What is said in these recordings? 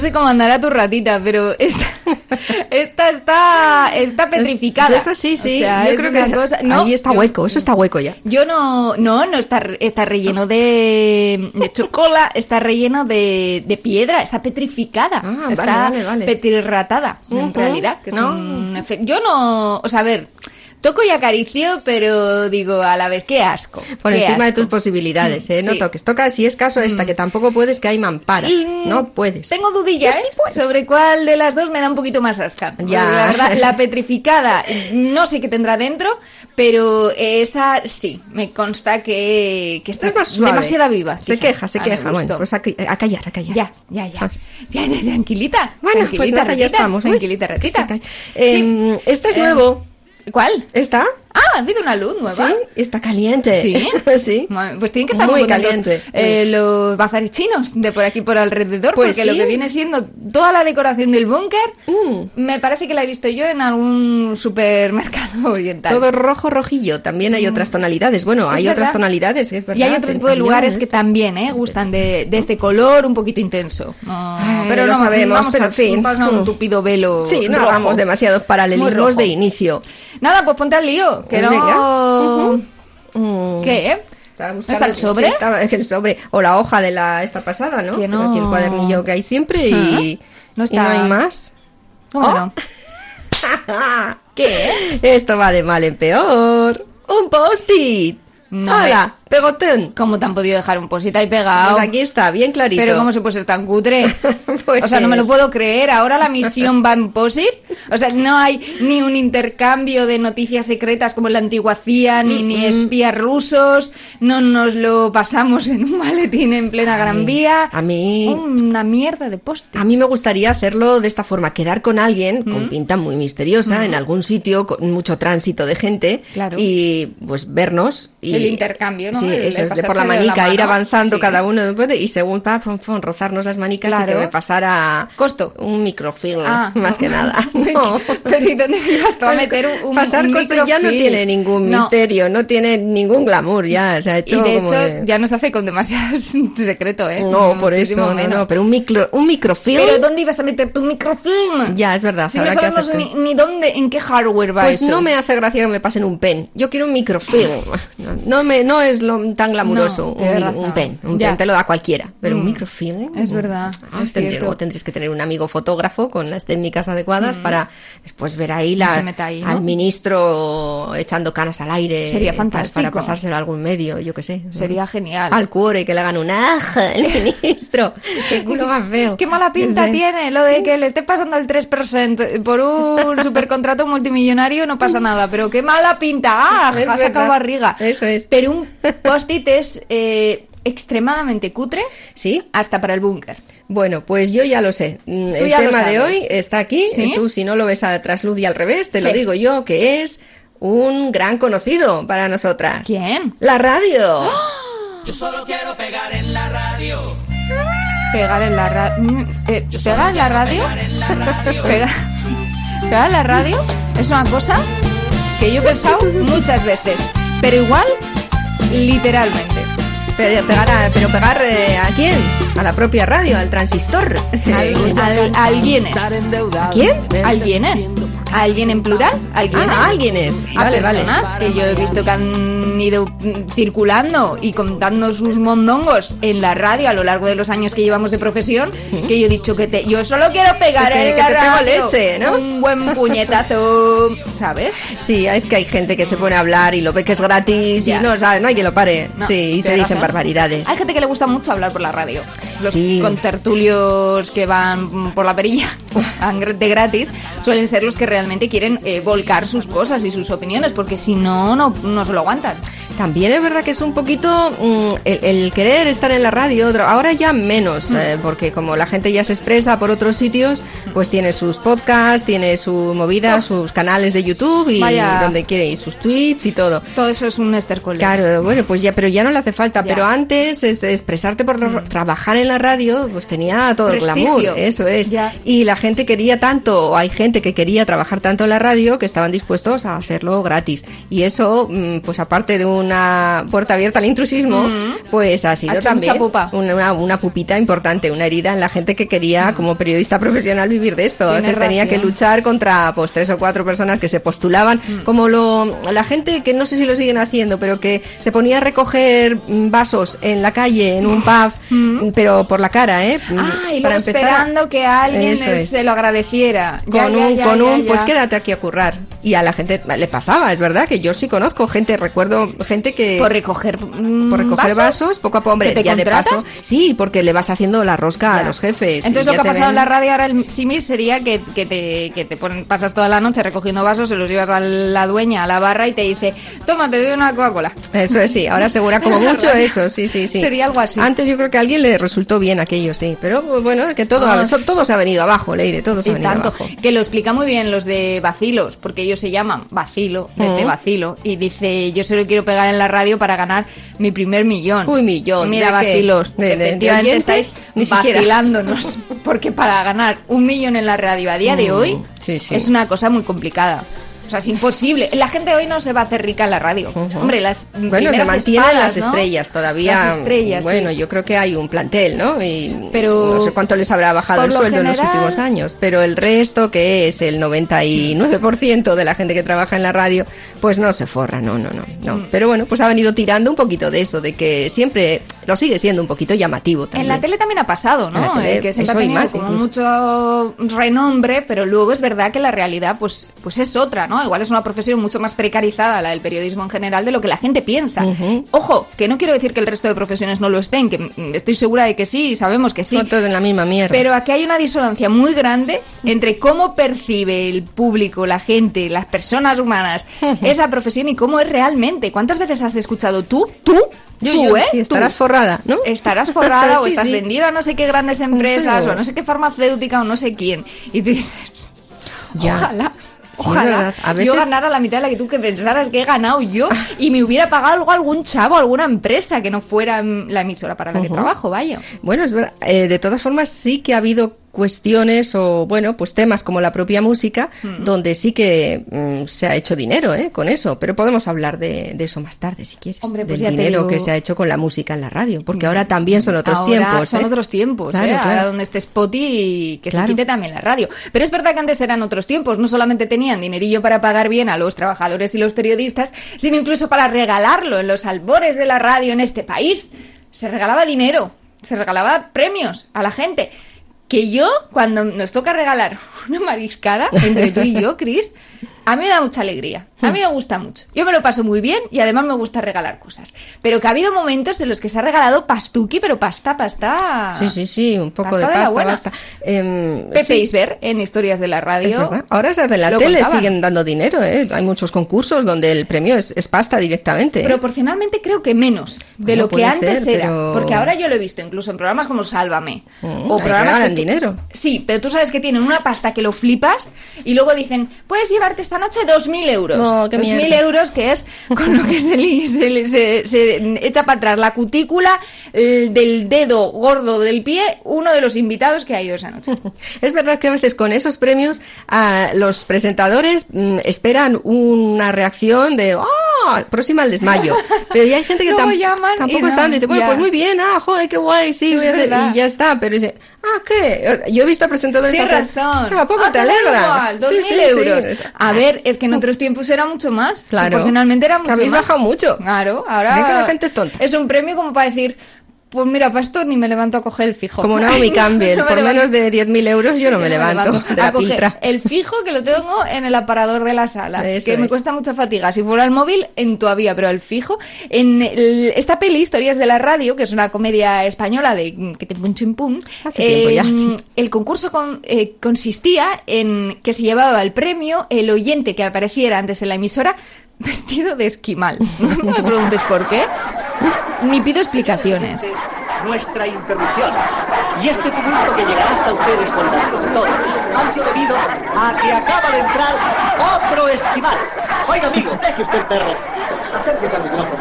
Sé cómo andará tu ratita, pero esta, esta está, está petrificada. Eso sí, sí. O sea, yo creo que cosa- no, ahí está yo- hueco, eso está hueco ya. Yo no, no, no está, está relleno de, de chocola, está relleno de, de piedra, está petrificada, Ah, está vale, vale, vale. petrirratada, en realidad. Que es ¿no? un Yo no, o sea, a ver, toco y acaricio, pero digo a la vez, qué asco. Por qué encima de tus posibilidades, ¿eh? No Sí. toques. Toca, si es caso, esta, que tampoco puedes, que hay mampara. Y, No puedes. Tengo dudillas sí ¿eh? sobre cuál de las dos me da un poquito más asca. Ya. La verdad, la petrificada, no sé qué tendrá dentro, pero esa sí, me consta que, que está es más suave. demasiado viva. Se queja, se queja. Bueno, pues a, a callar, a callar. Ya, ya, ya. Pues- Ya, ya, tranquilita. Bueno, pues tranquilita, nada, ya estamos. Uy, Tranquilita, ratita. Eh, Este es Eh, nuevo. ¿Cuál? ¿Está? Ah, ha habido una luz nueva. Sí, está caliente. Sí. sí. Pues tienen que estar Muy muy, caliente. eh, los bazares chinos de por aquí por alrededor, Pues porque lo que viene siendo toda la decoración del búnker, Mm. me parece que la he visto yo en algún supermercado oriental. Todo rojo, rojillo. También hay otras tonalidades. Bueno, Es hay verdad. otras tonalidades, es verdad. y hay otro tipo de lugares que también eh, gustan de, de este color un poquito intenso. No, Ay, pero no sabemos, vamos pero a, en fin. vamos a un Mm. tupido velo. Sí, no rojo. hagamos demasiados paralelismos de inicio. Nada, pues ponte al lío, que no. Mm. ¿Qué? ¿No está el sobre? Sí, estaba el sobre. O la hoja de la esta pasada, ¿no? Que no. aquí el cuadernillo que hay siempre y Ah, no y está. hay más. ¿Cómo Oh. no? ¿Qué? Esto va de mal en peor. Un post-it. No ¡Hala! Pegotón. ¿Cómo te han podido dejar un posit ahí pegado? Pues aquí está, bien clarito. Pero ¿cómo se puede ser tan cutre? Pues o sea, no me lo puedo creer. Ahora la misión va en POSIT. O sea, no hay ni un intercambio de noticias secretas como en la antigua CIA, ni, ni espías rusos. No nos lo pasamos en un maletín en plena Gran Vía. a mí- Una mierda de post A mí me gustaría hacerlo de esta forma, quedar con alguien con pinta muy misteriosa en algún sitio con mucho tránsito de gente Claro. y pues vernos y El intercambio, ¿no? Sí, eso es de por la de la manica ir avanzando Sí. cada uno después de- y según pa, fon, fon, rozarnos las manicas y Claro. que me pasara Costo. un microfilm Ah, más que nada. No. Pero ¿y dónde ibas a meter un, Pasar un cosas ya no tiene ningún misterio, no tiene ningún glamour ya, se ha Y hecho de como hecho, de- ya no se hace con demasiado secreto, ¿eh? No, por eso, no, menos. no, pero un micro un microfilm Pero ¿dónde ibas a meter tu microfilm? ya es verdad, Si no sabemos ni, dónde, en qué hardware va Pues eso. no me hace gracia que me pasen un pen. Yo quiero un microfilm. No, no me, no es lo tan glamuroso. No, un, un pen. Un Ya. pen te lo da cualquiera. Pero un Mm. microfilm. Es verdad, Ah, es tendré- tendréis que tener un amigo fotógrafo con las técnicas adecuadas para después ver ahí, la, Mm. meta ahí, ¿no? al ministro echando canas al aire. Sería fantástico. Para pasárselo a algún medio, yo qué sé. Sería genial. Al cuore que le hagan un aja el ministro. Qué culo más feo. Qué mala pinta Sí. tiene lo de que le esté pasando el 3% por un supercontrato multimillonario no pasa nada, pero qué mala pinta. ¡Ah! Ha sacado barriga. Eso es. Pero un post-it es eh, extremadamente cutre ¿Sí? hasta para el búnker. Bueno, pues yo ya lo sé. Mm, Tú El tema de hoy está aquí. ¿Sí? Tú, si no lo ves a trasluz y al revés, te lo ¿Qué? digo yo, que es un gran conocido para nosotras. ¿Quién? La radio. Pegar en la radio. ¿Pegar en la radio? Pega- Pegar en la radio es una cosa que yo he pensado muchas veces, pero igual, literalmente. Pero pegar, a, pero pegar eh, a quién? A la propia radio, al transistor. Al, al, alguienes. ¿A quién? Alguienes. ¿Alguien en plural? ¿Alguienes? Ah, alguienes. A Vale, vale. personas que yo he visto que han han ido mm, circulando y contando sus mondongos en la radio a lo largo de los años que llevamos de profesión, que yo he dicho que te, yo solo quiero pegar Que en que la te pego radio leche, ¿no? un buen puñetazo, ¿sabes? Sí, es que hay gente que se pone a hablar y lo ve que es gratis Ya. y no, sabe, no hay que lo pare. No, sí, y se dicen razón. barbaridades. Hay gente que le gusta mucho hablar por la radio. Los Sí. contertulios que van por la perilla de gratis suelen ser los que realmente quieren eh, volcar sus cosas y sus opiniones, porque si no, no, no se lo aguantan. También es verdad que es un poquito mm, el, el querer estar en la radio, otro- ahora ya Mm. menos, eh, porque como la gente ya se expresa por otros sitios, pues tiene sus podcasts, tiene su movida, sus canales de YouTube y Oh. Vaya. donde quiere, y sus tweets y todo. Todo eso es un estercolero. Claro, bueno, pues ya, pero ya no le hace falta. Ya. Mm. Pero antes, es, expresarte por ra- trabajar en la radio, pues tenía todo el glamour, eso es. Ya. Y la gente quería tanto, o hay gente que quería trabajar tanto en la radio, que estaban dispuestos a hacerlo gratis. Y eso, mm, pues aparte de una puerta abierta al intrusismo, pues ha sido. Ha también una, una- pupita importante, una herida en la gente que quería, como periodista profesional, vivir de esto. Veces tenía que luchar contra pues tres o cuatro personas que se postulaban, Mm. como lo la gente que no sé si lo siguen haciendo, pero que se ponía a recoger vasos en la calle, en un pub, mm, pero por la cara, ¿eh? Ah, y luego esperando que alguien es. se lo agradeciera. Ya, con ya, un, ya, con un pues quédate aquí a currar. Y a la gente le pasaba, es verdad que yo sí conozco gente, recuerdo gente que Por recoger, mm, por recoger vasos, poco a poco, hombre, ¿Que te ya de paso. Sí, porque le vas haciendo la rosca a los jefes. Entonces lo que ha pasado ven- en la radio ahora el símil sería que, que te, que te ponen- pasas toda la noche recogiendo vasos, se los llevas a la dueña, a la barra y te dice, toma, te doy una Coca-Cola. Eso es, sí, ahora asegura como mucho eso, sí, sí, sí. Sería algo así. Antes yo creo que a alguien le resultó bien aquello, sí. Pero bueno, que todo, Ah. todo se ha venido abajo, Leire, todo se ha venido tanto, abajo. que lo explica muy bien los de vacilos, porque ellos se llaman vacilo, de Mm. te vacilo, y dice, yo solo quiero pegar en la radio para ganar mi primer millón. Uy, millón, Mira, vacilos, ¿De- de- de efectivamente estáis Ni vacilándonos, porque para ganar un millón en la radio a día de Mm, hoy sí, sí. es una cosa muy complicada. O sea, es imposible. La gente hoy no se va a hacer rica en la radio. Hombre, las Bueno, se primeras mantienen espadas, las ¿no? estrellas todavía. Las estrellas, Bueno, sí. yo creo que hay un plantel, ¿no? Y Pero, no sé cuánto les habrá bajado el sueldo en los últimos años, pero el resto, que es el 99% de la gente que trabaja en la radio, pues no se forra, no, no, no, no. Mm. Pero bueno, pues ha venido tirando un poquito de eso, de que siempre lo sigue siendo un poquito llamativo también. En la tele también ha pasado, ¿no? tele, Eh, que siempre ha tenido más, como mucho renombre, pero luego es verdad que la realidad pues, pues es otra, ¿no? Igual es una profesión mucho más precarizada, la del periodismo en general, de lo que la gente piensa. Ojo, que no quiero decir que el resto de profesiones no lo estén, que estoy segura de que sí, sabemos que sí. Son todos en la misma mierda. Pero aquí hay una disonancia muy grande entre cómo percibe el público, la gente, las personas humanas esa profesión y cómo es realmente. ¿Cuántas veces has escuchado tú, tú, Yo, tú, yo, eh? sí, tú, estarás forrada, ¿no? estarás forrada o estás sí. vendido a no sé qué grandes empresas o a no sé qué farmacéutica o no sé quién. Y tú dices, Ya. ojalá. Ojalá. A yo ganara la mitad de la que tú que pensaras que he ganado yo y me hubiera pagado algo algún chavo, alguna empresa que no fuera mm, la emisora para la que trabajo, vaya. Bueno, es verdad. Eh, de todas formas, sí que ha habido cuestiones o, bueno, pues temas como la propia música, donde sí que mm, se ha hecho dinero ¿eh? con eso. Pero podemos hablar de, de eso más tarde, si quieres. Hombre, pues del ya te dinero digo- que se ha hecho con la música en la radio. Porque ahora también son otros Ahora tiempos. Son ¿eh? otros tiempos, Claro, ¿eh? claro. Ahora donde esté Spotify, que Claro. se quite también la radio. Pero es verdad que antes eran otros tiempos. No solamente tenían dinerillo para pagar bien a los trabajadores y los periodistas, sino incluso para regalarlo en los albores de la radio en este país. Se regalaba dinero, se regalaba premios a la gente. Que yo, cuando nos toca regalar una mariscada entre tú y yo, Chris, a mí me da mucha alegría. A mí me gusta mucho. Yo me lo paso muy bien y además me gusta regalar cosas. Pero que ha habido momentos en los que se ha regalado pastuki, pero pasta, pasta. Sí, sí, sí, un poco Pasta de de pasta, buena. basta. Em, Pepe sí, Isber en Historias de la Radio. Ahora se hace en la tele, siguen dando dinero, ¿eh? Hay muchos concursos donde el premio es, es pasta directamente. ¿eh? Proporcionalmente creo que menos de Bueno, lo que antes ser, era. pero- Porque ahora yo lo he visto incluso en programas como Sálvame. Mm, o programas que tú- dinero. Sí, pero tú sabes que tienen una pasta que lo flipas y luego dicen, puedes llevarte esta noche 2.000 euros. No, qué 2.000 mierda. euros que es con lo que se, li- se, li- se- se echa para atrás la cutícula el del dedo gordo del pie uno de los invitados que ha ido esa noche. Es verdad que a veces con esos premios ah, los presentadores mm, esperan una reacción de ¡ah! próxima al desmayo. Pero ya hay gente que tam- y tampoco no, bueno, ya. pues muy bien, ah, joder, qué guay, sí, voy a hacer", y ya está. Pero dice, ah, ¿qué? Yo he visto a presentadores Tienes razón. "Ah, ¿A poco Ah, te alegras? igual, 2.000 Sí, sí, sí. euros. A ver, es que en otros tiempos era era mucho más. Claro. Proporcionalmente era Es que mucho habéis más. bajado mucho. Claro, ahora. Ven que la gente es tonta. Es un premio como para decir. Pues mira, pastor, ni me levanto a coger el fijo. Como Naomi Campbell, No me por menos de 10.000 euros yo no me levanto de a coger. El fijo que lo tengo en el aparador de la sala, Eso que me es. cuesta mucha fatiga. Si fuera el móvil, en todavía, pero el fijo. En el- esta peli, Historias de la Radio, que es una comedia española de que te pum chim pum, Hace tiempo ya, eh, sí. el concurso con- eh, consistía en que se llevaba el premio el oyente que apareciera antes en la emisora vestido de esquimal. No me preguntes por qué, ni pido explicaciones. nuestra interrupción. Y este tumulto que llegará hasta ustedes contándose todo ha sido debido a que acaba de entrar otro esquimal. Oiga, amigo, deje usted el perro. Acérquese al micrófono.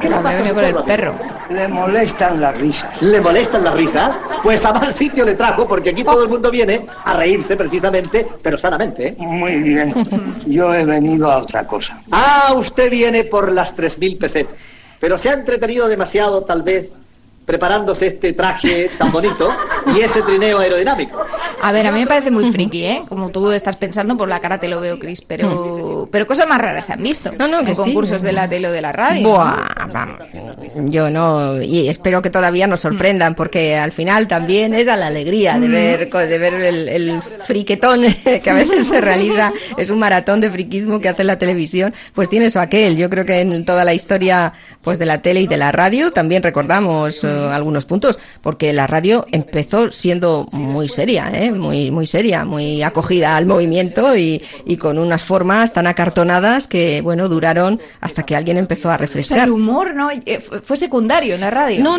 ¿Qué le Me pasa con el perro. Le molestan las risas. ¿Le molestan la risa? Pues a mal sitio le trajo, porque aquí todo el mundo viene a reírse precisamente, pero sanamente. ¿eh? Muy bien. Yo he venido a otra cosa. Ah, usted viene por las 3.000 pesetas. Pero se ha entretenido demasiado, tal vez, preparándose este traje tan bonito y ese trineo aerodinámico. A ver, a mí me parece muy friki, ¿eh? Como tú estás pensando, por la cara te lo veo, Chris, pero, pero cosas más raras se han visto. No, no, en que sí. concursos de la tele o de la radio. Buah, vamos. Yo no, y espero que todavía nos sorprendan, porque al final también es a la alegría de ver, de ver el, el friquetón que a veces se realiza, es un maratón de friquismo que hace la televisión, pues tiene eso aquel. Yo creo que en toda la historia pues de la tele y de la radio también recordamos eh, algunos puntos, porque la radio empezó siendo muy seria, ¿eh? muy, muy seria, muy acogida al movimiento y, y con unas formas tan acartonadas que, bueno, duraron hasta que alguien empezó a O sea, refrescar. el humor, ¿no? Eh, fue- secundario en la radio. No,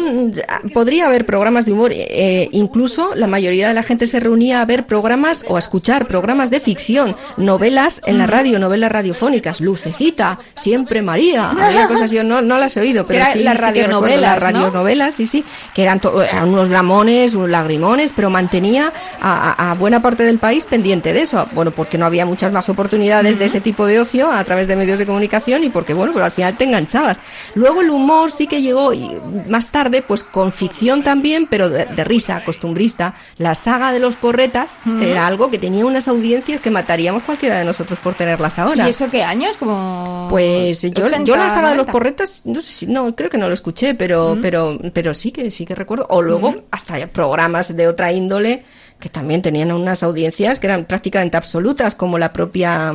podría haber programas de humor. eh, incluso la mayoría de la gente se reunía a ver programas o a escuchar programas de ficción, novelas en la radio, novelas radiofónicas, Lucecita, Siempre María. Había cosas yo no, no las he oído, pero sí, las sí que recuerdo radionovelas, las ¿no? radionovelas, sí, sí, que eran, to- eran unos dramones, unos lagrimones, pero mantenía a, a- buena parte del país pendiente de eso. Bueno, porque no había muchas más oportunidades de ese tipo de ocio a través de medios de comunicación y porque, bueno, pues al final te enganchabas. Luego el humor sí que llegó y más tarde, pues con ficción también, pero de, de risa, costumbrista. La saga de los porretas era algo que tenía unas audiencias que mataríamos cualquiera de nosotros por tenerlas ahora. ¿Y eso qué años? Como Pues yo, 80, yo la saga de los 90. porretas, no, sé si- no creo que no lo escuché, pero, pero, pero sí que sí que recuerdo. O luego hasta programas de otra índole que también tenían unas audiencias que eran prácticamente absolutas, como la propia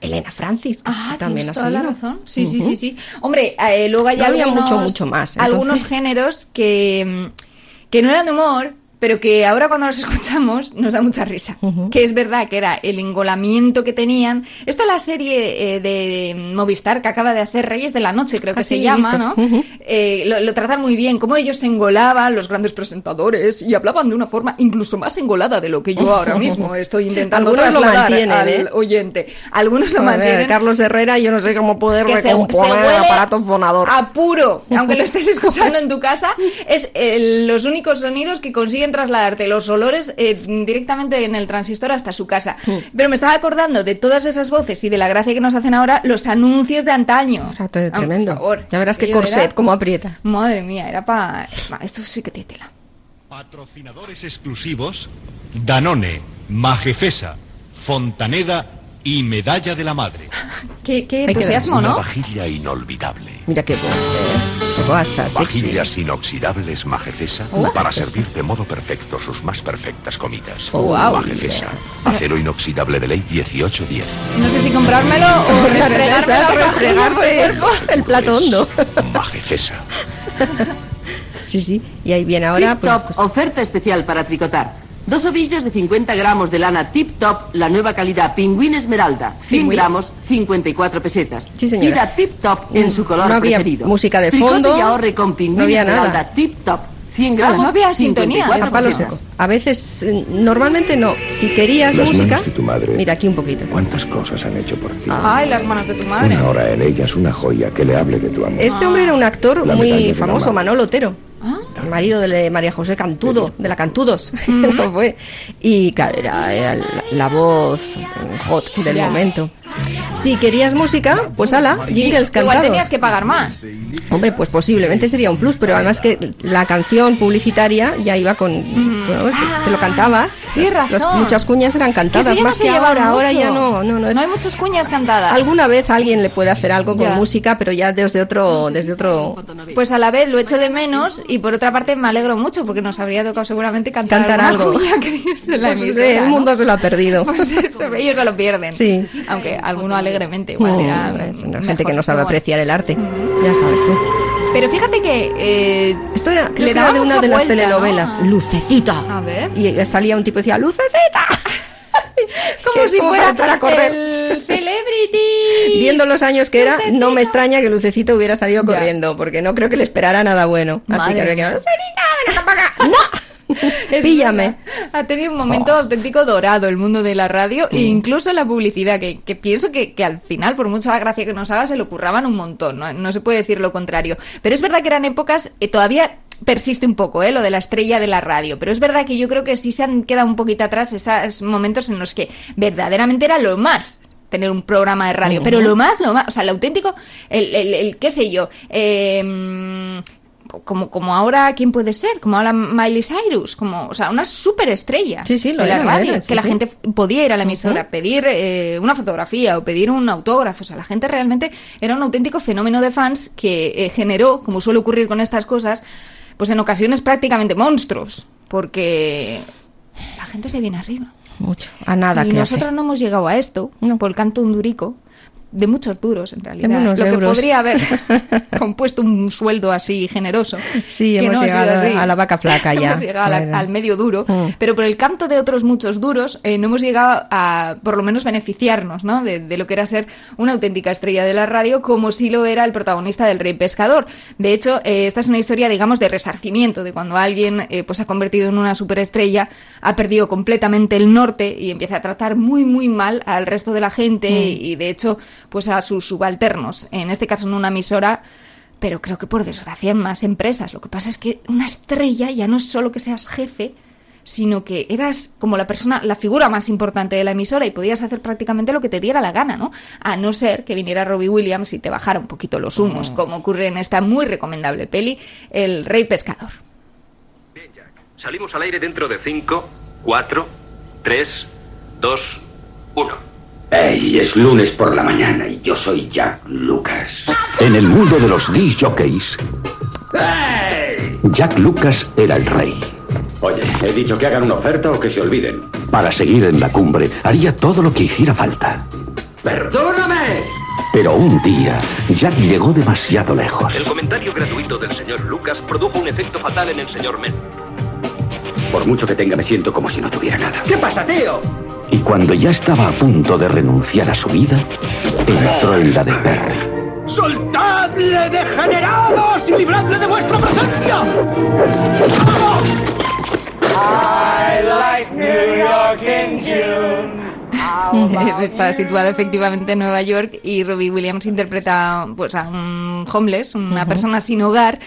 Elena Francis, que Ah, también ha toda la razón. Sí, sí, sí, sí. Hombre, eh, luego hay No había algunos, mucho, mucho más, algunos géneros que, mm, que no eran de humor, pero que ahora cuando los escuchamos nos da mucha risa. Que es verdad que era el engolamiento que tenían. Esto la serie eh, de Movistar que acaba de hacer Reyes de la Noche, creo que Ah, se sí, llama. ¿no? Ujú. Eh, lo, lo tratan muy bien, cómo ellos se engolaban, los grandes presentadores, y hablaban de una forma incluso más engolada de lo que yo ahora mismo estoy intentando Algunos lo trasladar mantienen, al ¿eh? oyente. Algunos lo A ver, mantienen. Carlos Herrera, yo no sé cómo poder que se, se recomponer el aparato fonador. a puro, aunque lo estés escuchando en tu casa, es eh, los únicos sonidos que consiguen trasladarte los olores eh, directamente en el transistor hasta su casa. Pero me estaba acordando de todas esas voces y de la gracia que nos hacen ahora los anuncios de antaño. Rato de Ah, tremendo. por favor. Ya verás qué Aquello corset, era- cómo aprieta. Madre mía, era para... Esto sí que te tela. Patrocinadores exclusivos Danone, Majefesa, Fontaneda y Medalla de la Madre. Qué, qué entusiasmo, Una ¿no? vajilla inolvidable. Mira qué voz, ¿eh? Luego hasta sexy. Vajillas inoxidables Majefesa Oh, para Majefesa. servir de modo perfecto sus más perfectas comidas. Oh, wow. Majefesa, acero inoxidable de ley 1810. No sé si comprármelo o restregarte el plato hondo. Majefesa. Sí, sí. Y ahí viene ahora, pues, Top, pues, oferta especial para tricotar. Dos ovillos de 50 gramos de lana Tip Top, la nueva calidad Pingüín Esmeralda. 100 Pingüín. gramos, 54 pesetas. Sí, señora. Pida Tip Top en su color No había preferido. música de Tricote fondo, y ahorre con Pingüín no había Esmeralda nada. Tip Top. 100 gramos, no había sintonía, 54 a palo pesetas. seco. A veces, eh, normalmente no. Si querías Las música, manos de tu madre. mira aquí un poquito. ¿Cuántas cosas han hecho por ti? Ay, las manos de tu madre. Una hora en ellas una joya que le hable de tu amor. Este hombre era un actor La muy famoso. Manolo Otero. El marido de María José Cantudo, de la Cantudos, fue. Y claro, era, era la, la voz hot del Ya. momento. Si querías música, pues ala, jingles Igual cantados. tenías que pagar más. Hombre, pues posiblemente sería un plus, pero además que la canción publicitaria ya iba con... bueno, te lo cantabas. Mm. Ah, Tienes Los- razón. muchas cuñas eran cantadas, no más que lleva ahora. Ahora mucho. ya no, no, no. es- No hay muchas cuñas cantadas. Alguna vez alguien le puede hacer algo con Ya. música, pero ya desde otro, desde otro Pues a la vez lo echo de menos y por otra parte me alegro mucho porque nos habría tocado seguramente cantar, Cantar algo. cuña que ellos en la Pues, emisora, eh, el mundo se lo ha perdido. Pues eso, ellos se lo pierden. Sí. Aunque alguno alegremente igual gente que no sabe apreciar el arte. Ya sabes tú. Pero fíjate que eh, Esto era, creo Le daba de una de las telenovelas. ¿no? Lucecita. A ver. Y salía un tipo y decía, ¡Lucecita! como si fuera para echar a correr. el celebrity. Viendo los años que era, no me extraña que Lucecita hubiera salido Ya. corriendo, porque no creo que le esperara nada bueno. Así que. Lucecita, ven acá para acá. ¡No! Píllame. Ha tenido un momento auténtico dorado el mundo de la radio e incluso la publicidad, que, que pienso que, que al final, por mucha gracia que nos haga, se lo curraban un montón, ¿no? No se puede decir lo contrario. Pero es verdad que eran épocas, eh, todavía persiste un poco, ¿eh? Lo de la estrella de la radio. Pero es verdad que yo creo que sí se han quedado un poquito atrás esos momentos en los que verdaderamente era lo más tener un programa de radio, pero lo más, lo más, o sea, el auténtico, el, el, el- qué sé yo, eh, como, como ahora, ¿quién puede ser? Como ahora Miley Cyrus, como, o sea, una superestrella Sí, sí, lo de la radio, era, sí, que la gente podía ir a la emisora, pedir eh, una fotografía o pedir un autógrafo, o sea, la gente realmente era un auténtico fenómeno de fans que eh, generó, como suele ocurrir con estas cosas, pues en ocasiones prácticamente monstruos, porque la gente se viene arriba. Mucho. A nada y que nosotros no hemos llegado a esto por el canto hondurico de muchos duros en realidad unos lo que euros. podría haber compuesto un sueldo así generoso Sí, que hemos no ha sido llegado así. a la vaca flaca ya. hemos llegado la- al medio duro Mm. pero por el canto de otros muchos duros eh, no hemos llegado a por lo menos beneficiarnos ¿no? de, de lo que era ser una auténtica estrella de la radio como si lo era el protagonista del Rey Pescador de hecho eh, esta es una historia digamos de resarcimiento de cuando alguien eh, pues se ha convertido en una superestrella ha perdido completamente el norte y empieza a tratar muy muy mal al resto de la gente Mm. y de hecho pues a sus subalternos en este caso en una emisora pero creo que por desgracia en más empresas. Lo que pasa es que una estrella ya no es solo que seas jefe, sino que eras como la persona, la figura más importante de la emisora y podías hacer prácticamente lo que te diera la gana, ¿no? A no ser que viniera Robbie Williams y te bajara un poquito los humos, como ocurre en esta muy recomendable peli, El Rey Pescador. Salimos al aire dentro de 5, 4, 3, 2, 1. Hey, es lunes por la mañana y yo soy Jack Lucas. En el mundo de los disc jockeys, Jack Lucas era el rey. Oye, he dicho que hagan una oferta o que se olviden. Para seguir en la cumbre, haría todo lo que hiciera falta. ¡Perdóname! Pero un día, Jack llegó demasiado lejos. El comentario gratuito del señor Lucas produjo un efecto fatal en el señor Men. Por mucho que tenga, me siento como si no tuviera nada. ¿Qué pasa, tío? Y cuando ya estaba a punto de renunciar a su vida, entró en la de Perry. ¡Soltadle, degenerados, y libradle de vuestra presencia! I like New York in June. Está situada efectivamente en Nueva York y Robbie Williams interpreta pues a un homeless, una persona sin hogar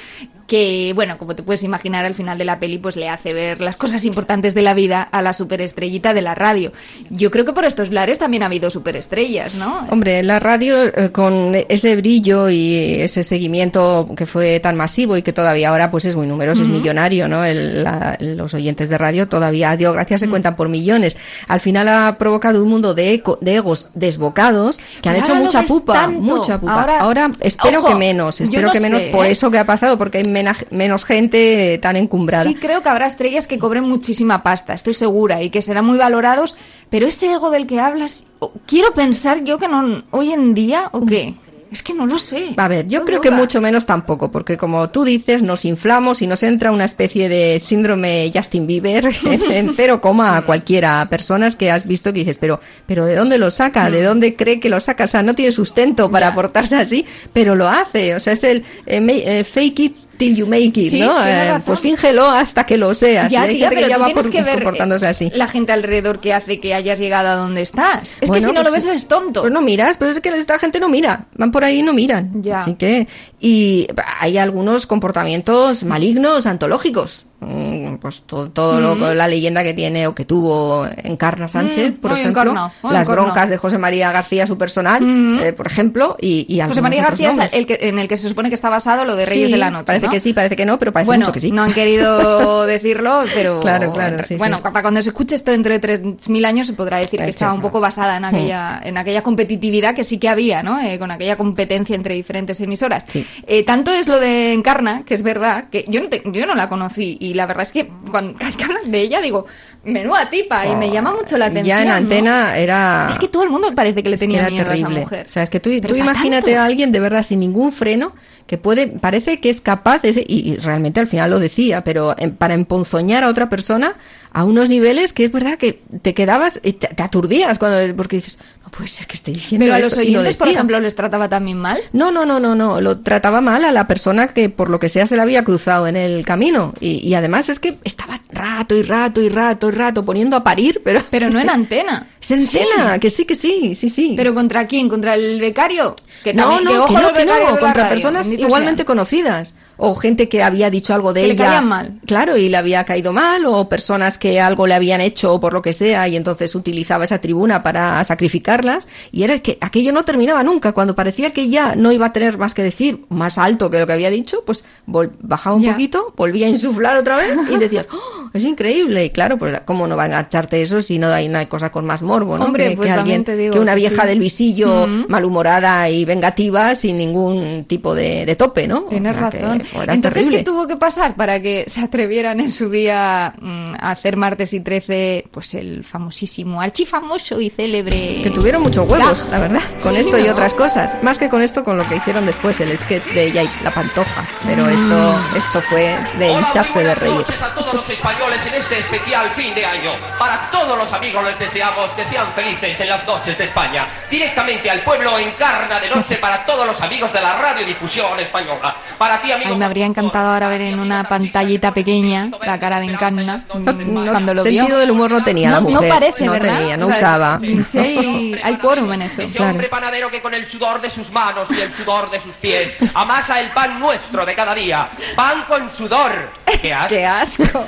que, bueno, como te puedes imaginar, al final de la peli pues le hace ver las cosas importantes de la vida a la superestrellita de la radio. Yo creo que por estos lares también ha habido superestrellas, ¿no? Hombre, la radio eh, con ese brillo y ese seguimiento que fue tan masivo y que todavía ahora pues es muy numeroso, es millonario, ¿no? El- la- los oyentes de radio todavía, Dios gracias, Mm. se cuentan por millones. Al final ha provocado un mundo de, eco- de egos desbocados que han hecho mucha pupa, tanto. mucha pupa. Ahora- Ahora, espero Ojo, que menos, espero no que menos sé, por ¿eh? eso que ha pasado, porque hay mena- menos gente tan encumbrada. Sí creo que habrá estrellas que cobren muchísima pasta, estoy segura, y que serán muy valorados, pero ese ego del que hablas, quiero pensar yo que no hoy en día o qué. Es que no lo sé. A ver, yo No creo que mucho menos tampoco, porque como tú dices, nos inflamos y nos entra una especie de síndrome Justin Bieber en, en cero coma a cualquiera. Personas que has visto que dices, pero, pero ¿de dónde lo saca? ¿De dónde cree que lo saca? O sea, no tiene sustento para portarse así, pero lo hace. O sea, es el eh, eh, fake it till you make it, Sí, ¿no? Eh, pues fíngelo hasta que lo seas. Ya, hay tía, gente pero que ya va tienes por- que ver comportándose eh, así. la gente alrededor que hace que hayas llegado a donde estás. Es que si no lo pues ves eres tonto. Pues no miras, pero es que esta gente no mira, van por ahí y no miran. Ya. Así que, y hay algunos comportamientos malignos, antológicos. Mm, pues to- todo, lo- Mm. la leyenda que tiene o que tuvo Encarna Sánchez, Mm, por ejemplo, las broncas de José María García, su personal, eh, por ejemplo, y, y José María García es el que, en el que se supone que está basado lo de Reyes Sí, de la Noche. Parece ¿no? que sí, parece que no, pero parece bueno, mucho que sí. no han querido decirlo, pero Claro, claro, sí, bueno, sí. para cuando se escuche esto dentro de 3.000 años se podrá decir que estaba un poco basada en aquella, en aquella competitividad que sí que había, ¿no? Eh, con aquella competencia entre diferentes emisoras. Eh, tanto es lo de Encarna, que es verdad, que yo no, te- yo no la conocí y la verdad es que cuando que hablas de ella digo, menuda tipa, y me llama mucho la atención. Ya en ¿no? antena era... Es que todo el mundo parece que le Es que tenía miedo a esa terrible. mujer. O sea, es que tú, tú imagínate tanto. a alguien de verdad sin ningún freno que puede, parece que es capaz, de, y, y realmente al final lo decía, pero en- para emponzoñar a otra persona a unos niveles que es verdad que te quedabas, y te, te aturdías cuando, porque dices, no puede ser que esté diciendo Pero a los esto", y lo oyentes, por ejemplo, les trataba también mal. No, no, no, no, no. Lo trataba mal a la persona que por lo que sea se le había cruzado en el camino. Y, y además es que estaba rato y rato y rato y rato poniendo a parir, pero. Pero no en antena. Es en antena, que sí, que sí, sí, sí. ¿Pero contra quién? ¿Contra el becario? Que no, también, no, que ojo que no, que no, la contra radio, personas igualmente sean. conocidas. O gente que había dicho algo de Que le ella. caían mal. Claro, y le había caído mal, o personas que algo le habían hecho o por lo que sea, y entonces utilizaba esa tribuna para sacrificarlas. Y era que aquello no terminaba nunca. Cuando parecía que ya no iba a tener más que decir, más alto que lo que había dicho, pues bajaba un poquito, volvía a insuflar otra vez y decías, "Oh, es increíble. Y claro, pues cómo no va a engancharte eso si no hay una cosa con más morbo, ¿no? Hombre, que, pues que alguien, te digo que una vieja sí. del visillo Mm. malhumorada y vengativa sin ningún tipo de, de tope, ¿no? Tienes O sea, que Entonces, terrible. ¿qué tuvo que pasar para que se atrevieran en su día mm, a hacer martes y 13, pues el famosísimo, archifamoso y célebre... Que tuvieron muchos huevos, la verdad, con Sí, esto y ¿no? otras cosas. Más que con esto, con lo que hicieron después, el sketch de ella y la pantoja. Pero Mm. esto, esto fue de Hola, hincharse de buenas reír. noches a todos los españoles en este especial fin de año. Para todos los amigos les deseamos que sean felices en las noches de España. Directamente al pueblo encarna de noche para todos los amigos de la radiodifusión española. Para ti, amigo. Me habría encantado ahora ver en una pantallita pequeña la cara de Encarna mm, No, cuando lo sentido vio. del humor no tenía no, la mujer. No parece, no ¿verdad? tenía, no O sea, usaba. Sí, hay, hay quórum en eso. Ese hombre panadero que con el sudor de sus manos y el sudor de sus pies amasa el pan nuestro de cada día. Pan con sudor. ¡Qué asco! ¡Qué asco!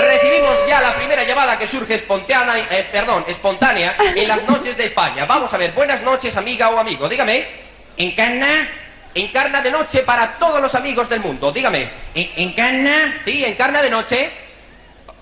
Recibimos ya la primera llamada que surge espontánea, eh, perdón, espontánea en las noches de España. Vamos a ver, buenas noches, amiga o amigo. Dígame, ¿encarna? Encarna de noche para todos los amigos del mundo. Dígame. ¿Encarna? Sí, encarna de noche.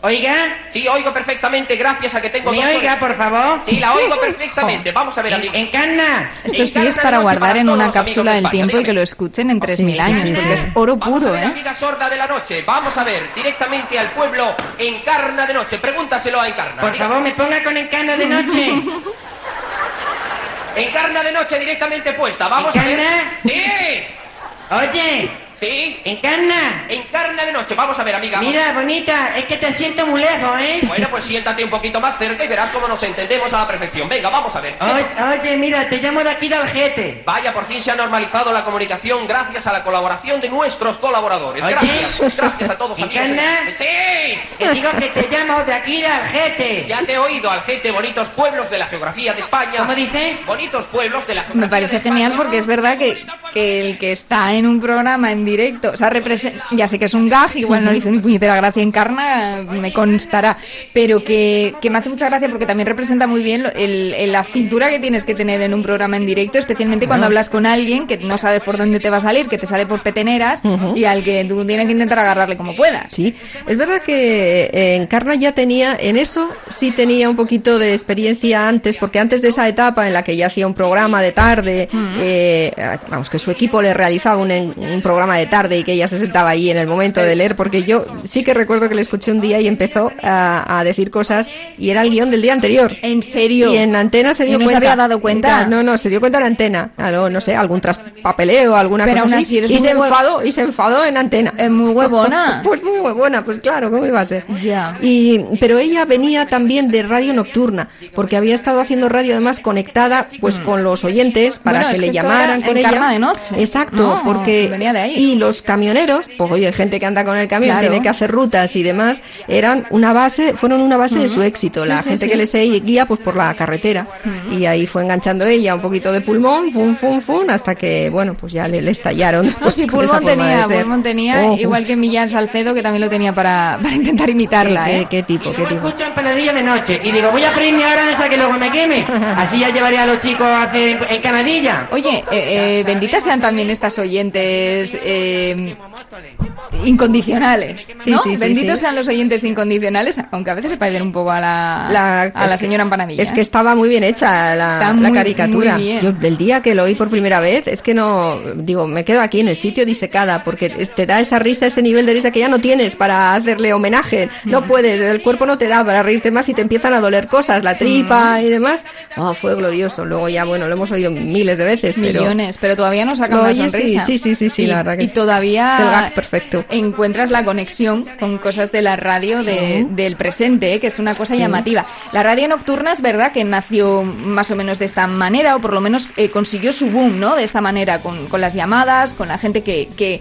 Oiga. Sí, oigo perfectamente, gracias a que tengo ¿Me dos oiga, por favor? Sí, la oigo perfectamente. Vamos a ver, amigo. Encarna. Esto sí es para guardar en una cápsula del tiempo y que lo escuchen en 3.000 sí, años, sí, porque sí. es oro Vamos a puro, ver, ¿eh? amiga sorda de la noche. Vamos a ver, directamente al pueblo Encarna de noche. Pregúntaselo a Encarna. Por Diga- favor, me ponga con encarna de noche. Encarna de noche directamente puesta. Vamos a ver. Sí. Oye, Sí. encarna. Encarna de noche. Vamos a ver, amiga. Mira, bonita, es que te siento muy lejos, ¿eh? Bueno, pues siéntate un poquito más cerca y verás cómo nos entendemos a la perfección. Venga, vamos a ver. Oye, oye, mira, te llamo de aquí de Algete. Vaya, por fin se ha normalizado la comunicación gracias a la colaboración de nuestros colaboradores. Oye. Gracias. Gracias a todos, amigos. ¿Encarna? ¡Sí! Que digo que te llamo de aquí de Algete. Ya te he oído, Algete, bonitos pueblos de la geografía de España. ¿Cómo dices? Bonitos pueblos de la geografía Me parece de España. genial porque es verdad que, que el que está en un programa en directo, o sea, ya sé que es un gag, igual no le hizo ni puñetera gracia encarna, me constará, pero que, que me hace mucha gracia porque también representa muy bien el, el- la cintura que tienes que tener en un programa en directo, especialmente cuando hablas con alguien que no sabes por dónde te va a salir, que te sale por peteneras y al que tú tienes que intentar agarrarle como puedas. Sí, es verdad que eh, Encarna ya tenía, en eso sí tenía un poquito de experiencia antes, porque antes de esa etapa en la que ya hacía un programa de tarde, eh, vamos, que su equipo le realizaba un, un programa de tarde y que ella se sentaba ahí en el momento de leer, porque yo sí que recuerdo que le escuché un día y empezó a, a decir cosas y era el guion del día anterior. ¿En serio? Y en antena se ¿Y dio no se cuenta. había dado cuenta? No, no, se dio cuenta en antena. Algo, no sé, algún traspapeleo, alguna Pero cosa aún así. así y se enfadó, y se enfadó en antena. Es muy huevona. Pues muy buena, pues claro, ¿cómo iba a ser? Ya. Y, pero ella venía también de radio nocturna, porque había estado haciendo radio además conectada pues con los oyentes para Mm. Bueno, que le llamaran con Encarna ella. de noche. Exacto, No, porque venía de ahí. Y los camioneros, pues oye, gente que anda con el camión, Claro. tiene que hacer rutas y demás, eran una base, fueron una base de su éxito. Sí, La sí, gente sí. que les guía pues por la carretera. Y ahí fue enganchando ella un poquito de pulmón, fum, fum, fum, hasta que, bueno, pues ya le, le estallaron. No, pues, sí, con esa Pulmón tenía, tenía, igual que Millán Salcedo, que también lo tenía para, para intentar imitarla, ¿Qué, ¿eh? qué tipo, qué tipo? Escucho en peladilla de noche y digo, voy a freírme ahora, no sea que luego me queme. Así ya llevaré a los chicos a hacer en, en canadilla. Oye, eh, eh, benditas sean también estas oyentes eh, eh, incondicionales, Sí, ¿no? sí, sí, Benditos sean los oyentes incondicionales, aunque a veces se parecen un poco a la, La- a la que- señora empanadilla. Es ¿eh? que estaba muy bien hecha la, la caricatura. Yo el día que lo oí por primera vez, es que no, digo, me quedo aquí en el sitio disecada, porque te da esa risa, ese nivel de risa que ya no tienes para hacerle homenaje. No puedes, el cuerpo no te da para reírte más y te empiezan a doler cosas, la tripa y demás. Oh, fue glorioso. Luego ya, bueno, lo hemos oído miles de veces. Millones, pero todavía no saca Lo una oyes, sonrisa. sí, sí, sí, sí, y, la verdad que y sí. todavía Es el gag perfecto. Encuentras la conexión con cosas de la radio de- del presente, ¿eh? que es una cosa Sí. llamativa. La radio nocturna es verdad que nació más o menos de esta manera, o por lo menos eh, consiguió su boom, ¿no? De esta manera, con, con las llamadas, con la gente que... que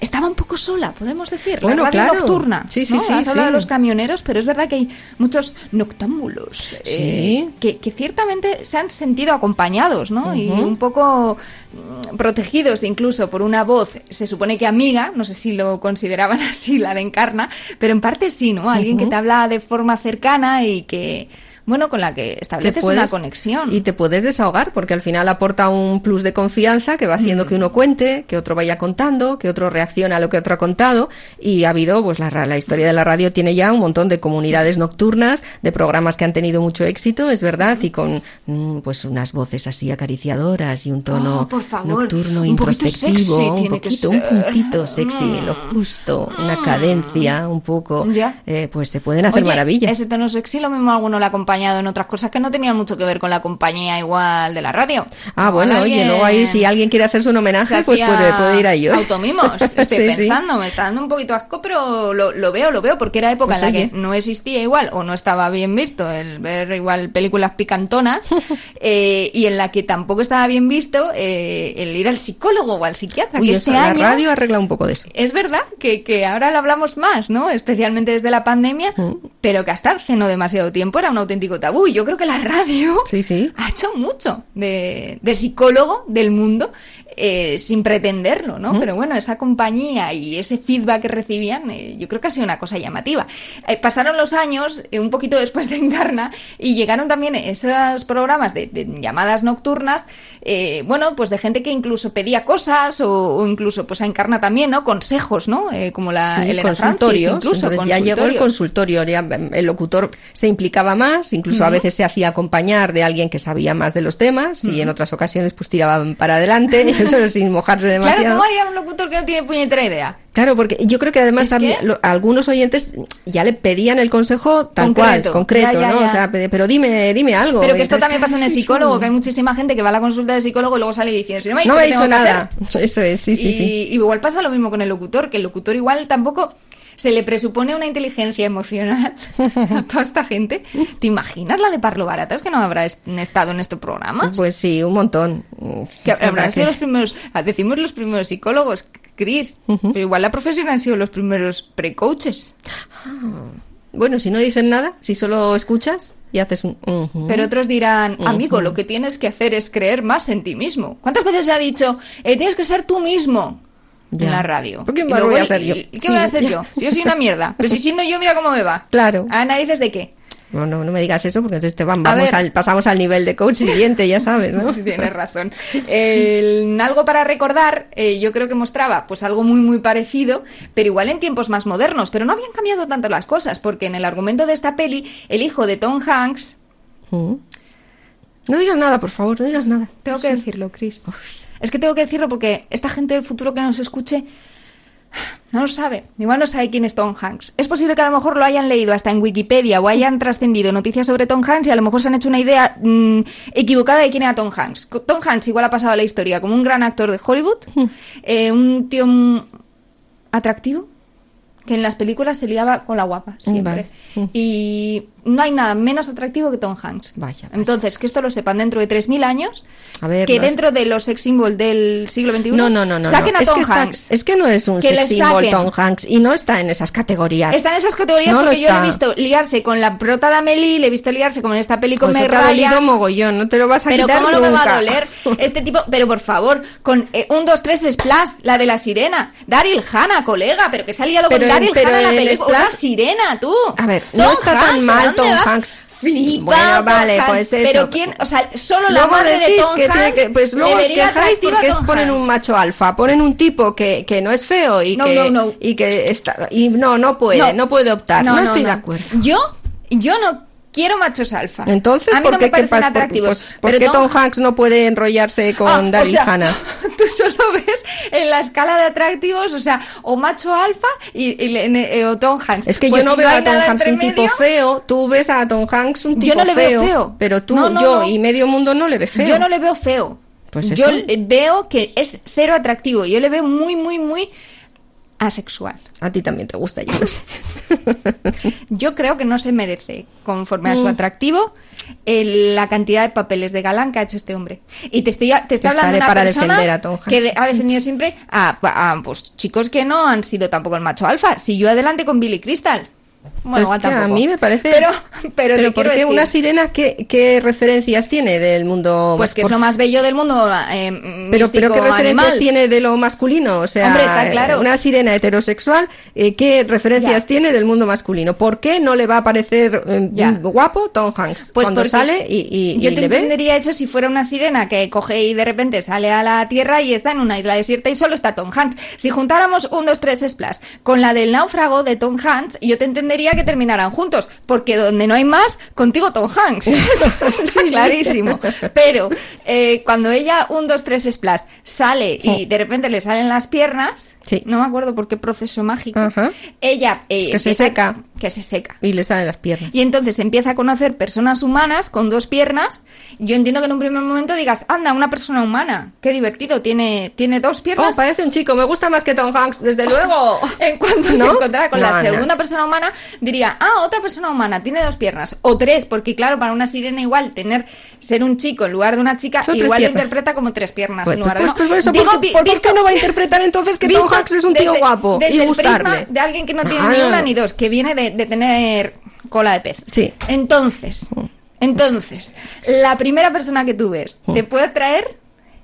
estaba un poco sola, podemos decir, Bueno, la radio claro. nocturna. Sí, sí, ¿no? sí, Has sí. de los camioneros, pero es verdad que hay muchos noctámbulos eh, que, que ciertamente se han sentido acompañados, ¿no? Y un poco mm, protegidos incluso por una voz, se supone que amiga, no sé si lo consideraban así la de Encarna, pero en parte sí, ¿no? Alguien que te habla de forma cercana y que, bueno, con la que estableces una conexión. Y te puedes desahogar, porque al final aporta un plus de confianza que va haciendo que uno cuente, que otro vaya contando, que otro reacciona a lo que otro ha contado. Y ha habido, pues la, la historia de la radio tiene ya un montón de comunidades nocturnas, de programas que han tenido mucho éxito, es verdad, y con mm, pues unas voces así acariciadoras y un tono Oh, por favor, nocturno un introspectivo, sexy un poquito, un. Mm. puntito sexy, lo justo, una cadencia, un poco, eh, pues se pueden hacer Oye, maravillas. Ese tono sexy lo mismo alguno le ha acompañado en otras cosas que no tenían mucho que ver con la compañía igual de la radio. Ah, bueno, oye, luego ahí si alguien quiere hacerse un homenaje, pues puede, puede ir a ello. Automimos, estoy Sí, sí. pensando, me está dando un poquito asco, pero lo, lo veo, lo veo, porque era época Pues en la oye. que no existía igual, o no estaba bien visto el ver igual películas picantonas, eh, y en la que tampoco estaba bien visto eh, el ir al psicólogo o al psiquiatra, Uy, que eso, este la año radio arregla un poco de eso. es verdad que, que ahora lo hablamos más, ¿no? Especialmente desde la pandemia, Mm. pero que hasta hace no demasiado tiempo era un auténtico tabú. Y yo creo que la radio Sí, sí. ha hecho mucho de, de psicólogo del mundo eh, sin pretenderlo, ¿no? Pero bueno, esa compañía y ese feedback que recibían, eh, yo creo que ha sido una cosa llamativa. Eh, pasaron los años, eh, un poquito después de Encarna, y llegaron también esos programas de, de llamadas nocturnas, eh, bueno, pues de gente que incluso pedía cosas o, o incluso pues a Encarna también, ¿no? Consejos, ¿no? Eh, como la Sí, Elena Francis, incluso ya llegó el consultorio, ya el locutor se implicaba más, incluso a veces se hacía acompañar de alguien que sabía más de los temas y en otras ocasiones pues tiraban para adelante, eso sin mojarse Claro, demasiado. ¿cómo haría un locutor que no tiene puñetera idea? Claro, porque yo creo que además que- lo- algunos oyentes ya le pedían el consejo tal Concreto, cual, concreto, ya, ya, ¿no? ya. O sea, pe- pero dime, dime algo. Pero que esto Entonces, también pasa en el psicólogo, que hay muchísima gente que va a la consulta del psicólogo y luego sale diciendo, si no me ha dicho, No me ha ¿qué dicho tengo que nada. hacer?". Eso es, sí, sí, y, sí. y igual pasa lo mismo con el locutor, que el locutor igual tampoco se le presupone una inteligencia emocional a toda esta gente. ¿Te imaginas la de Parlo Baratas que no habrá est- estado en estos programas? Pues sí, un montón. que habrán sido que- los primeros, ah, decimos los primeros psicólogos, Cris, pero igual la profesión han sido los primeros pre-coaches. Bueno, si no dicen nada, si solo escuchas y haces un... Pero otros dirán, amigo, lo que tienes que hacer es creer más en ti mismo. ¿Cuántas veces se ha dicho, eh, tienes que ser tú mismo? Ya. En la radio. ¿Por qué más voy a ¿y- ser yo? ¿Y qué Sí, voy a ya. yo? Si yo soy una mierda. Pero si siendo yo, mira cómo me va. Claro. ¿A narices de qué? No, no, no me digas eso porque entonces te van, vamos al, pasamos al nivel de coach siguiente, ya sabes, ¿no? Tienes razón. El- algo para recordar, eh, yo creo que mostraba pues algo muy muy parecido, pero igual en tiempos más modernos. Pero no habían cambiado tanto las cosas, porque en el argumento de esta peli, el hijo de Tom Hanks, Mm. No digas nada, por favor, no digas nada. Tengo que decirlo, Chris. Es que tengo que decirlo porque esta gente del futuro que nos escuche no lo sabe. Igual no sabe quién es Tom Hanks. Es posible que a lo mejor lo hayan leído hasta en Wikipedia o hayan trascendido noticias sobre Tom Hanks y a lo mejor se han hecho una idea mm, equivocada de quién era Tom Hanks. Tom Hanks igual ha pasado a la historia como un gran actor de Hollywood, eh, un tío atractivo que en las películas se liaba con la guapa siempre. Vale. Y no hay nada menos atractivo que Tom Hanks. Vaya, Entonces, que esto lo sepan dentro de 3.000 años, A ver, que no es- dentro de los sex symbol del siglo XXI, No, no, no, no. saquen es, que estás- Hanks. es que no es un Que sex symbol saquen. Tom Hanks y no está en esas categorías. Está en esas categorías No lo porque yo le he visto liarse con la prota de Amelie, le he visto liarse como en esta peli con Pues Meg Ryan. mogollón, no te lo vas a Pero quitar cómo no me va a doler este tipo, pero por favor, con eh, un, dos, tres splash, la de la sirena, Daryl Hannah, colega, pero que se ha liado Pero con Daryl pero Hannah en la el película, splash- una sirena, tú. A ver, no está tan Hanks, ¿pero mal dónde Tom vas? Hanks. Flipa, Bueno, Tom vale, Hanks, pues eso. Pero quién, o sea, solo la Luego madre de Tom que tiene Hanks que- pues luego os quejáis porque es- ponen un macho alfa, ponen un tipo que, que no es feo y No, que no, no. y que está y no no puede, no, puede optar, no, estoy de acuerdo. Yo, yo no quiero machos alfa. Entonces, a mí ¿por no qué, me qué parecen pa- por- atractivos. pues, ¿por pero qué Tom Hanks no puede enrollarse con Ah, o Daryl sea, Hannah? Tú solo ves en la escala de atractivos, o sea, o macho alfa y, ne- o Tom Hanks. Es que Pues yo no si veo a Tom Hanks un tipo feo, tú ves a Tom Hanks un tipo Yo no le veo feo. pero tú, No, no, yo no. y medio mundo no le ve feo. Yo no le veo feo. Pues yo eso. le- veo que es cero atractivo. Yo le veo muy, muy, muy asexual. A ti también te gusta, yo lo sé. Yo creo que no se merece, conforme a su Mm. atractivo, el- la cantidad de papeles de galán que ha hecho este hombre. Y te estoy, te Estaré hablando de una para persona defender a que ha defendido siempre a, a, pues, chicos que no han sido tampoco el macho alfa. Siguió adelante con Billy Crystal. Bueno, Pues igual que a mí me parece. Pero, pero, te ¿por qué decir, una sirena qué, qué referencias tiene del mundo? Pues que es lo más bello del mundo eh, Pero, pero ¿qué referencias animal. tiene de lo masculino? O sea, Hombre, está claro. una sirena heterosexual, eh, ¿qué referencias Ya. tiene del mundo masculino? ¿Por qué no le va a parecer eh, guapo Tom Hanks Pues cuando sale y, y- yo y te le ve? entendería eso si fuera una sirena que coge y de repente sale a la tierra y está en una isla desierta y solo está Tom Hanks. Si juntáramos un, dos, tres splash con la del náufrago de Tom Hanks, yo te entendería que terminaran juntos, porque donde no hay más, contigo Tom Hanks. Eso está clarísimo. Pero eh, cuando ella, un, dos, tres splash, sale y de repente le salen las piernas, no me acuerdo por qué proceso mágico, ella... eh, Que se seca. Que se seca. Y le salen las piernas. Y entonces empieza a conocer personas humanas con dos piernas. Yo entiendo que en un primer momento digas, anda, una persona humana, qué divertido, tiene, tiene dos piernas. Oh, parece un chico, me gusta más que Tom Hanks, desde luego. En cuanto se ¿No? encontrara con No, la no. segunda persona humana, diría, ah, otra persona humana, tiene dos piernas, o tres, porque claro, para una sirena igual tener, ser un chico en lugar de una chica, Son igual lo interpreta como tres piernas Pues, en lugar pues, de pues, no. por eso, ¿por, vi- por qué no va a interpretar entonces que Tom Hanks es un tío desde- guapo desde y el gustarle? prisma de alguien que no tiene ni una ni dos, que viene de, de tener cola de pez. Sí. Entonces, entonces, la primera persona que tú ves Mm. te puede atraer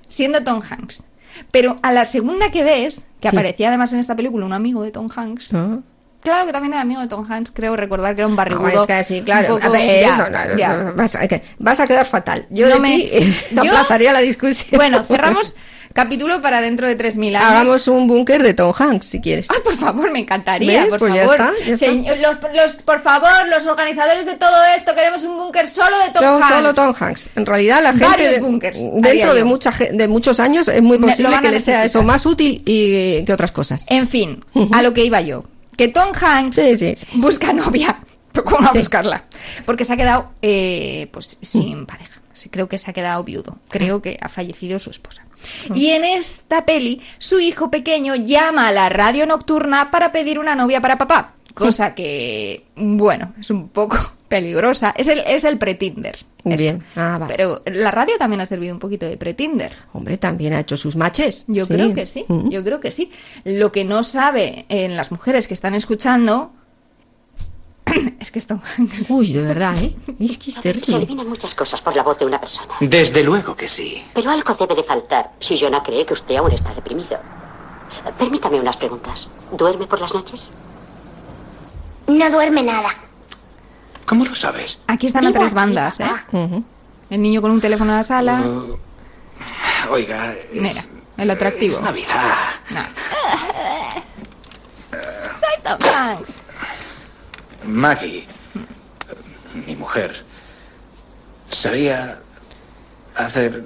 siendo Tom Hanks. Pero a la segunda que ves, que Sí. aparecía además en esta película un amigo de Tom Hanks, Ah. Claro que también era amigo de Tom Hanks, creo recordar que era un barrigudo. No, es que sí, claro. un poco- A ver, ya, eso, no, ya. eso, vas, a, que- vas a quedar fatal. Yo No de me- ti yo- aplazaría la discusión. Bueno, cerramos capítulo para dentro de 3.000 años. Hagamos un búnker de Tom Hanks, si quieres. Ay, por favor, me encantaría, ¿Ves? por Pues ya favor. está, ya está. Señor- los, los- por favor, los organizadores de todo esto, queremos un búnker solo de Tom Hanks. solo Tom Hanks. En realidad, la gente Varios de- búnkers, haría dentro de, mucha, de muchos años es muy posible que le sea eso más útil y, que otras cosas. En fin, a lo que iba yo. Que Tom Hanks Sí, sí, sí, sí. busca novia. ¿Cómo va a buscarla? Porque se ha quedado, eh, pues, sin pareja. Creo que se ha quedado viudo. Creo que ha fallecido su esposa. Y en esta peli, su hijo pequeño llama a la radio nocturna para pedir una novia para papá. Cosa que, bueno, es un poco peligrosa. Es el, es el pre-Tinder. Bien. Ah, vale. Pero la radio también ha servido un poquito de pre-Tinder. Hombre, también ha hecho sus matches. Yo Sí. creo que sí, Mm. yo creo que sí. Lo que no sabe en las mujeres que están escuchando es que esto... Uy, de verdad, ¿eh? Es que es Se terrible. eliminan muchas cosas por la voz de una persona. Desde luego que sí. Pero algo debe de faltar si Jonah cree que usted aún está deprimido. Permítame unas preguntas. ¿Duerme por las noches? No duerme nada. ¿Cómo lo sabes? Aquí están a tres bandas, ¿eh? El niño con un teléfono en la sala. Oiga, es, Mira, el atractivo. es Navidad. No. Soy Tom Hanks. Maggie, mi mujer, sabía hacer...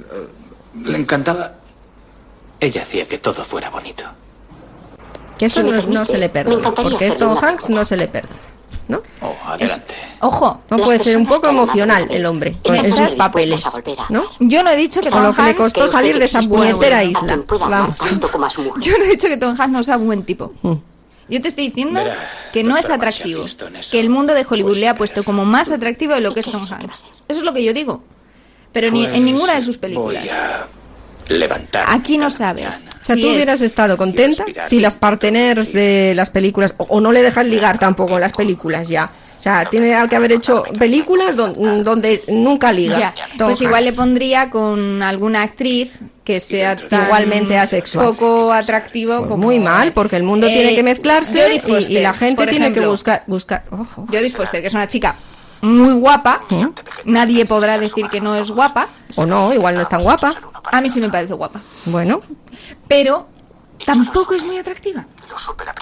Le encantaba... Ella hacía que todo fuera bonito. Que eso no, se le perdona. Porque es hacerle Tom una Hanks, no se le perdona. ¿No? Oh. Ojo, No puede ser un poco emocional el hombre en sus papeles. ¿no? yo no he dicho que Con lo que le costó salir de esa puñetera isla. Vamos. Yo no he dicho que Tom Hanks no sea un buen tipo. Mm. Yo te estoy diciendo que no es atractivo. Que el mundo de Hollywood le ha puesto como más atractivo de lo que es Tom Hanks. Eso es lo que yo digo. Pero ni en Pues, ninguna de sus películas. Levantar. Aquí no sabes. O sea, si tú es- hubieras estado contenta si las parteners de las películas, o, o no le dejan ligar tampoco las películas ya. O sea, tiene que haber hecho películas don- donde nunca liga. Ya, pues igual le pondría con alguna actriz que sea tan Igualmente asexual. poco atractivo Pues como muy mal, porque el mundo Eh, tiene que mezclarse y- la gente tiene que ejemplo. buscar buscar. Ojo. Jodie Foster, que es una chica muy guapa, nadie podrá decir que no es guapa. O no, igual no es tan guapa. A mí sí me parece guapa, Bueno, pero tampoco es muy atractiva.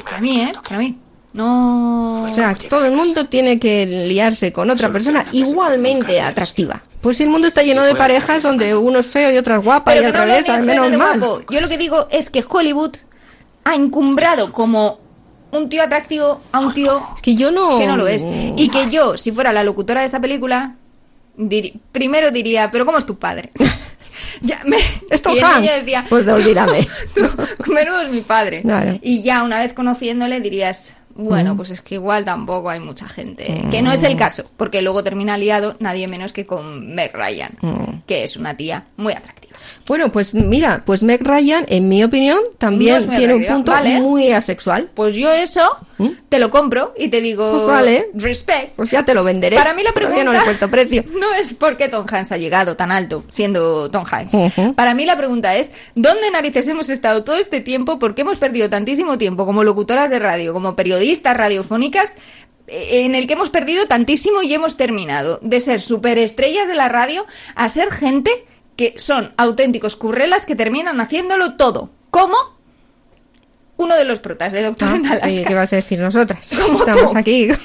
Para mí, ¿eh? Para mí. No. o sea, todo el mundo tiene que liarse con otra persona igualmente atractiva. Pues si el mundo está lleno de parejas donde uno es feo y otra es guapa Pero y que al no al menos mal. guapo. Yo lo que digo es que Hollywood ha encumbrado como un tío atractivo a un tío Es que yo no... que no lo es. Y que yo, si fuera la locutora de esta película, diri- primero diría, pero ¿cómo es tu padre? ya me, ¿Es Tom y decía, Pues olvídame. tú, menudo es mi padre. Claro. Y ya una vez conociéndole dirías, bueno, Mm. pues es que igual tampoco hay mucha gente. Que no es el caso, porque luego termina liado nadie menos que con Meg Ryan, Mm. que es una tía muy atractiva. Bueno, pues mira, pues Meg Ryan, en mi opinión, también No tiene un punto Vale. muy asexual. Pues yo eso te lo compro y te digo, Pues vale. respect. Pues ya te lo venderé. Para mí la pregunta no le he puesto precio. no es por qué Tom Hanks ha llegado tan alto siendo Tom Hanks. Para mí la pregunta es, ¿dónde narices hemos estado todo este tiempo? ¿Por qué hemos perdido tantísimo tiempo como locutoras de radio, como periodistas radiofónicas? eh, En el que hemos perdido tantísimo y hemos terminado de ser superestrellas de la radio a ser gente que son auténticos currelas que terminan haciéndolo todo. ¿Cómo? Uno de los protas de Doctor en Ah, ¿y Alaska. ¿Qué vas a decir nosotras? Estamos tú. aquí.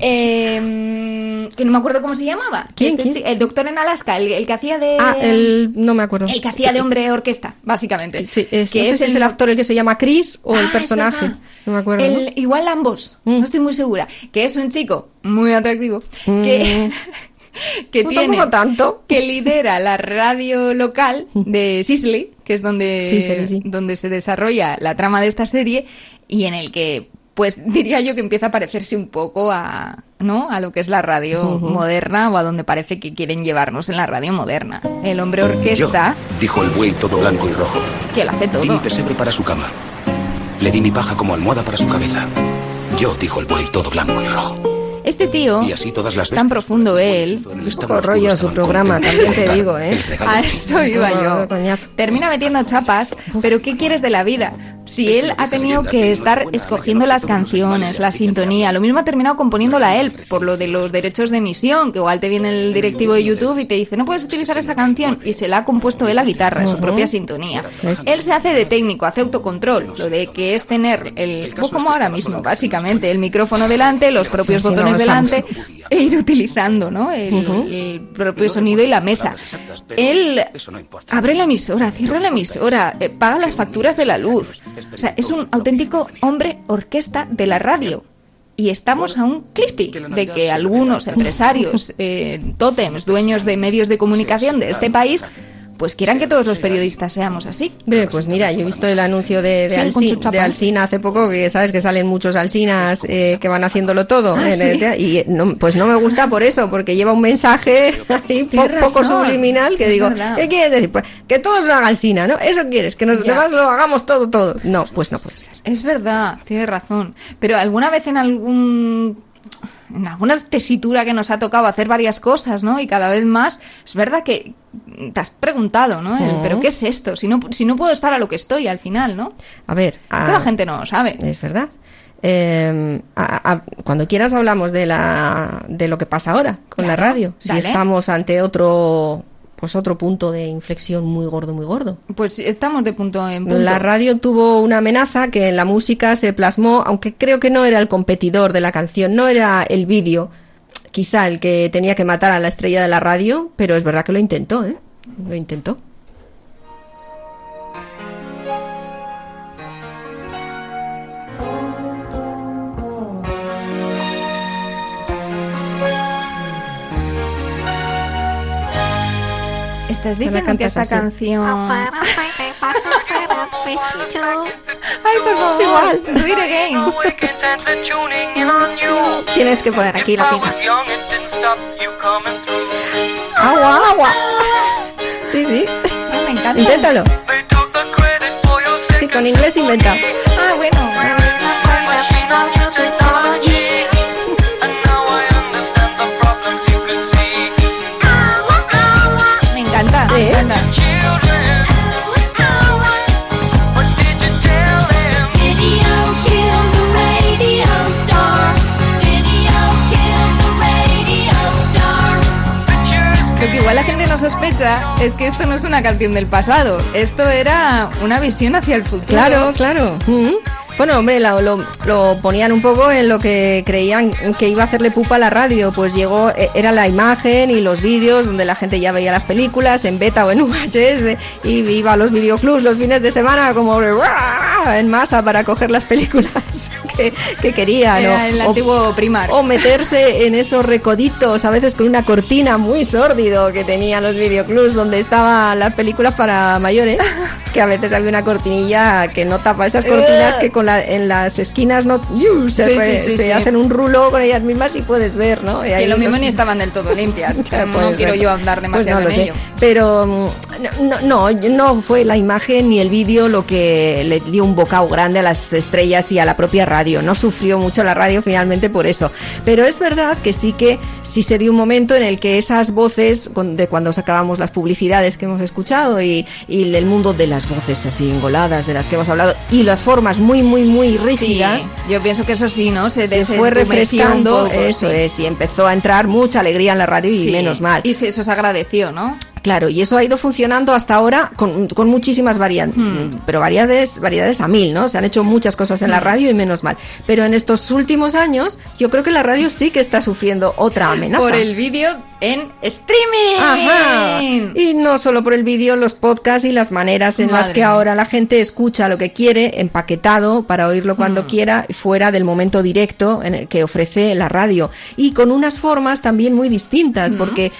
Eh, que no me acuerdo cómo se llamaba. ¿Quién, Este quién? El doctor en Alaska, el, el que hacía de. ah, el... no me acuerdo. el que hacía de hombre orquesta, básicamente. Sí, es, que no sé si es el actor el que se llama Chris o Ah, el es personaje. No me acuerdo. ¿no? El- igual ambos, Mm. no estoy muy segura. Que es un chico muy atractivo. Que, que No, tiene. tanto. Que lidera la radio local de Sisley, que es donde, sí. donde se desarrolla la trama de esta serie, y en el que, pues diría yo que empieza a parecerse un poco a. ¿no? A lo que es la radio moderna o a donde parece que quieren llevarnos en la radio moderna. El hombre orquesta, Dijo el buey todo blanco y rojo. que lo hace Di mi todo. pesebre para su cama. Le di mi paja como almohada para su cabeza. Yo, dijo el buey todo blanco y rojo. Este tío, Y así todas las tan profundo él, Un poco rollo su programa, también te digo, ¿eh? A eso iba yo. Termina metiendo chapas, pero ¿qué quieres de la vida? Si él ha tenido que estar escogiendo las canciones, la sintonía, lo mismo ha terminado componiéndola él, por lo de los derechos de emisión, que igual te viene el directivo de YouTube y te dice, no puedes utilizar esta canción, y se la ha compuesto él a guitarra, su propia sintonía. Él se hace de técnico, hace autocontrol, lo de que es tener el, pues como ahora mismo, básicamente, el micrófono delante, los propios botones delante, e ir utilizando, ¿no? El, propio sonido y la mesa. Él abre la emisora, cierra la emisora, eh, paga las facturas de la luz. O sea, es un auténtico hombre orquesta de la radio. Y estamos a un clispy de que algunos empresarios, eh, tótems, dueños de medios de comunicación de este país, pues quieran que todos los periodistas seamos así. Pues mira, yo he visto el anuncio de, de, Sí, hace poco, que sabes que salen muchos Alsinas eh, que van haciéndolo todo. Ah, en el y eh, no, pues no me gusta por eso, porque lleva un mensaje ahí po- Tienes poco razón, subliminal que es digo, verdad. ¿qué quieres decir? Pues que todo se haga Alsina, ¿no? Eso quieres, que los Ya. demás lo hagamos todo, todo. No, pues no puede ser. Es verdad, tienes razón. Pero alguna vez en algún en alguna tesitura que nos ha tocado hacer varias cosas, ¿no? Y cada vez más, es verdad que te has preguntado, ¿no? El. Pero ¿qué es esto? Si no, si no puedo estar a lo que estoy al final, ¿no? A ver, Esto a- la gente no lo sabe. Es verdad. Eh, a- a- cuando quieras hablamos de la de lo que pasa ahora con la radio. Si dale. estamos ante otro pues otro punto de inflexión muy gordo, muy gordo. Pues estamos de punto en punto. La radio tuvo una amenaza que en la música se plasmó, aunque creo que no era el competidor de la canción, no era el vídeo, quizá el que tenía que matar a la estrella de la radio, pero es verdad que lo intentó, ¿eh? Lo intentó. Estás diciendo que esta así. canción... Ay, por favor. Es igual. Do it again. Tienes que poner aquí la pina. Agua, agua. Sí, sí. me encanta. Inténtalo. Sí, con inglés inventa. Ah, bueno. Me Sí. encanta. Lo que igual la gente no sospecha es que esto no es una canción del pasado. Esto era una visión hacia el futuro. Claro, claro. Mm. Bueno, hombre, lo, lo- lo ponían un poco en lo que creían que iba a hacerle pupa a la radio. Pues llegó, eh, era la imagen y los vídeos donde la gente ya veía las películas en beta o en VHS y iba a los videoclubs los fines de semana como en masa para coger las películas que, que querían. Era o- el o- antiguo primar. o meterse en esos recoditos, a veces con una cortina muy sórdido que tenían los videoclubs donde estaban las películas para mayores, que a veces había una cortinilla que no tapa esas cortinas que con la- en las esquinas no ¡yu! se, Sí, re- sí, se hacen un rulo con ellas mismas y puedes ver, ¿no? Y Que lo mismo los- ni estaban del todo limpias. No quiero yo andar Pues demasiado no lo en sé. ello. Pero mm, no, no, no fue la imagen ni el vídeo lo que le dio un bocado grande a las estrellas y a la propia radio. No sufrió mucho la radio finalmente por eso. Pero es verdad que sí que sí se dio un momento en el que esas voces, de cuando sacábamos las publicidades que hemos escuchado y, y el mundo de las voces así engoladas de las que hemos hablado y las formas muy, muy, muy rígidas. Sí, yo pienso que eso sí, ¿no? Se, Se, fue refrescando, poco, eso sí. es, y empezó a entrar mucha alegría en la radio y Sí. menos mal. Y se- eso se agradeció, ¿no? Claro, y eso ha ido funcionando hasta ahora con, con muchísimas variantes, Hmm. pero variedades, variedades a mil, ¿no? Se han hecho muchas cosas en la Hmm. radio y menos mal. Pero en estos últimos años, yo creo que la radio sí que está sufriendo otra amenaza. Por el vídeo en streaming. Ajá. Y no solo por el vídeo, los podcasts y las maneras en las que ahora la gente escucha lo que quiere, empaquetado para oírlo Hmm. cuando quiera, fuera del momento directo en el que ofrece la radio. Y con unas formas también muy Hmm. distintas, porque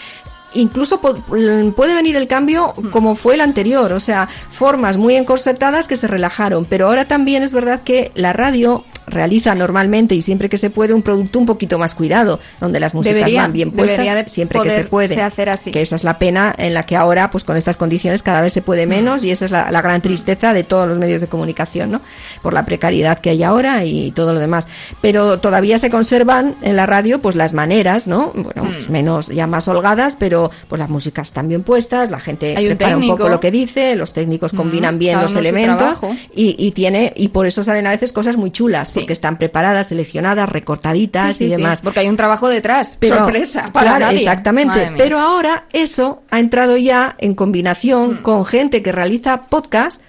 incluso po- puede venir el cambio Hmm. como fue el anterior, o sea, formas muy encorsetadas que se relajaron, pero ahora también es verdad que la radio realiza normalmente y siempre que se puede un producto un poquito más cuidado, donde las músicas Debería- van bien puestas de siempre que se puede. hacer así. Que esa es la pena en la que ahora, pues con estas condiciones, cada vez se puede menos y esa es la, la gran tristeza de todos los medios de comunicación, ¿no? Por la precariedad que hay ahora y todo lo demás. Pero todavía se conservan en la radio, pues las maneras, ¿no? Bueno, pues, menos, ya más holgadas, pero pues las músicas están bien puestas, la gente Hay un prepara un poco lo que dice, los técnicos combinan bien los elementos y, y tiene y por eso salen a veces cosas muy chulas, porque están preparadas, seleccionadas, recortaditas Sí, sí, y sí, demás. porque hay un trabajo detrás. Pero- Sorpresa para claro, nadie. Exactamente. Pero ahora eso ha entrado ya en combinación Mm. con gente que realiza podcast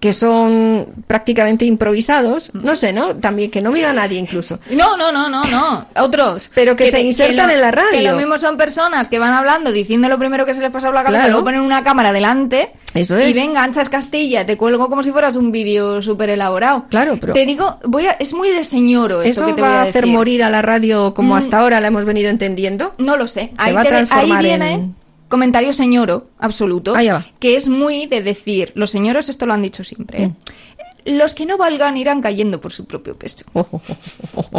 que son prácticamente improvisados, Mm. no sé, ¿no? También que no mira a nadie incluso. No, no, no, no, no. Otros. Pero que se insertan lo- en la radio. Que lo mismo son personas que van hablando, diciendo lo primero que se les pasa por la cabeza, Claro. luego ponen una cámara delante. Eso Y es. venga, anchas Castilla, te cuelgo como si fueras un vídeo súper elaborado. Claro, pero- Te digo, voy a, es muy de señoro esto ¿Eso que te va voy a, hacer morir a la radio como Mm. hasta ahora la hemos venido entendiendo? No lo sé. Se Ahí, va a te- ahí transformar viene en- comentario señoro, absoluto, que es muy de decir, los señoros esto lo han dicho siempre, ¿eh? los que no valgan irán cayendo por su propio peso.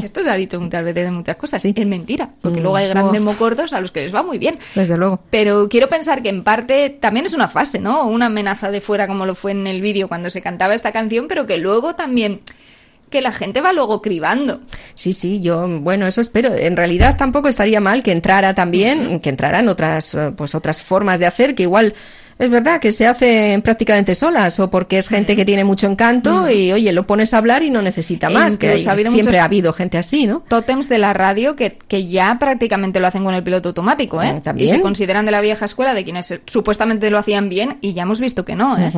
Esto se ha dicho muchas veces en muchas cosas, es mentira, porque Mm. luego hay grandes Uf. mocordos a los que les va muy bien. Desde luego. Pero quiero pensar que en parte también es una fase, ¿no? Una amenaza de fuera como lo fue en el vídeo cuando se cantaba esta canción, pero que luego también que la gente va luego cribando. Sí, sí, yo, bueno, eso espero. En realidad tampoco estaría mal que entrara también, que entraran otras, eh, pues otras formas de hacer, que igual es verdad que se hacen prácticamente solas, o porque es gente que tiene mucho encanto y, oye, lo pones a hablar y no necesita más, que incluso hay- ha habido siempre ha habido gente así, ¿no? tótems de la radio que, que ya prácticamente lo hacen con el piloto automático, ¿eh? Mm, también. Y se consideran de la vieja escuela de quienes eh, supuestamente lo hacían bien y ya hemos visto que no, ¿eh?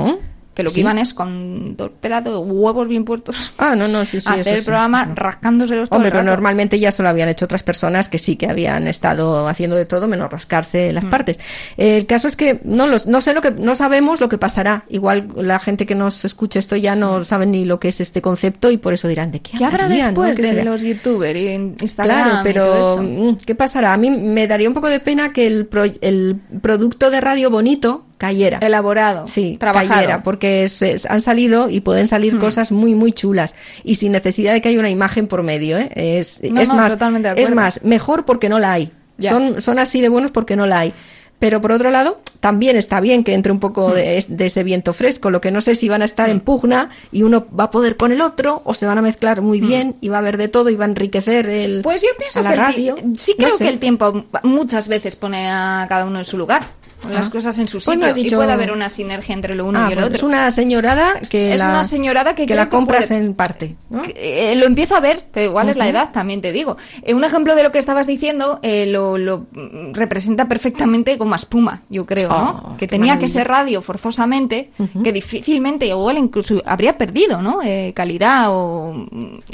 Que lo que iban es con dos pedazos de huevos bien puestos. Ah, no, no, sí, sí. a hacer el sí. programa rascándoselos todo Hombre, el pero normalmente ya se lo habían hecho otras personas que sí que habían estado haciendo de todo menos rascarse Mm. las partes. El caso es que no los, no sé lo que no sabemos lo que pasará. Igual la gente que nos escucha esto ya no sabe ni lo que es este concepto y por eso dirán de qué ¿Qué habrá no? después ¿Qué de será? los youtubers y Instagram Claro, y pero todo esto? mm, ¿qué pasará? A mí me daría un poco de pena que el, pro- el producto de radio bonito cayera. Elaborado. Sí, trabajado. cayera, porque se- han salido y pueden salir Hmm. cosas muy, muy chulas. Y sin necesidad de que haya una imagen por medio, ¿eh? Es, No, es no, más, es más, mejor porque no la hay. Ya. Son, son así de buenos porque no la hay. Pero por otro lado, también está bien que entre un poco de, de ese viento fresco. Lo que no sé si van a estar en pugna y uno va a poder con el otro o se van a mezclar muy bien y va a haber de todo y va a enriquecer el. Pues yo pienso a la que radio. sí No creo sé. que el tiempo muchas veces pone a cada uno en su lugar. Pone Las Ah. cosas en su Pues sitio dicho- y puede haber una sinergia entre lo uno Ah, y el bueno, otro. Es una señorada que Es la, una señorada que creo la que compras puede- en parte. ¿no? Eh, lo empiezo a ver, pero igual es la edad, también te digo. Eh, un ejemplo de lo que estabas diciendo eh, lo, lo, mm, representa perfectamente Goma Espuma, yo creo, ¿no? Oh, que tenía que ser radio forzosamente, que difícilmente, igual incluso habría perdido, ¿no? Eh, calidad o,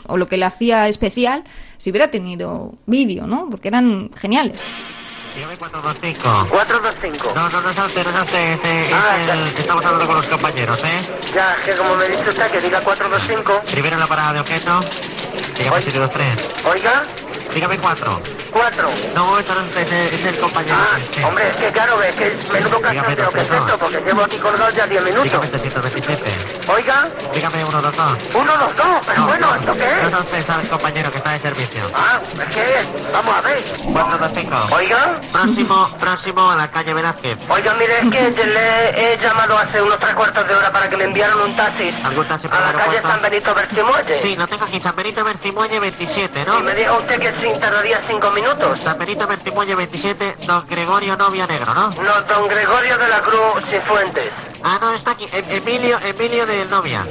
o lo que le hacía especial si hubiera tenido vídeo, ¿no? Porque eran geniales. Dígame 425. 425. No, no, no es usted, no es usted. Este, Ah, es el- estamos hablando con los compañeros, ¿eh? Ya, que como me dice usted que diga 425. Primero en la parada de objeto. Dígame 723. Oiga, Dígame 4. 4. No, esto no es es, es el compañero. Sí. Hombre, es que claro, es que menudo Dígame cachondeo que es 232. esto, porque llevo aquí colgado ya 10 minutos. Dígame 727. Oiga, Dígame 122. uno, los dos, pero No, bueno, no, ¿esto qué es? es usted, es el compañero que está de servicio. Ah, es que, vamos a ver. 425. Oiga. Próximo, próximo a la calle Velázquez. Oiga, mire, es que le he llamado hace unos tres cuartos de hora para que me enviaran un taxi ¿Algún taxi a para la el calle? San Benito Bercimuelle. Sí, lo tengo aquí, San Benito Bercimuelle 27, ¿no? Y me dijo usted que sí tardaría cinco minutos. San Benito Bercimuelle 27, don Gregorio Novia Negro, ¿no? No, don Gregorio de la Cruz Cifuentes. Ah, no, está aquí, Em- Emilio, Emilio de Novia.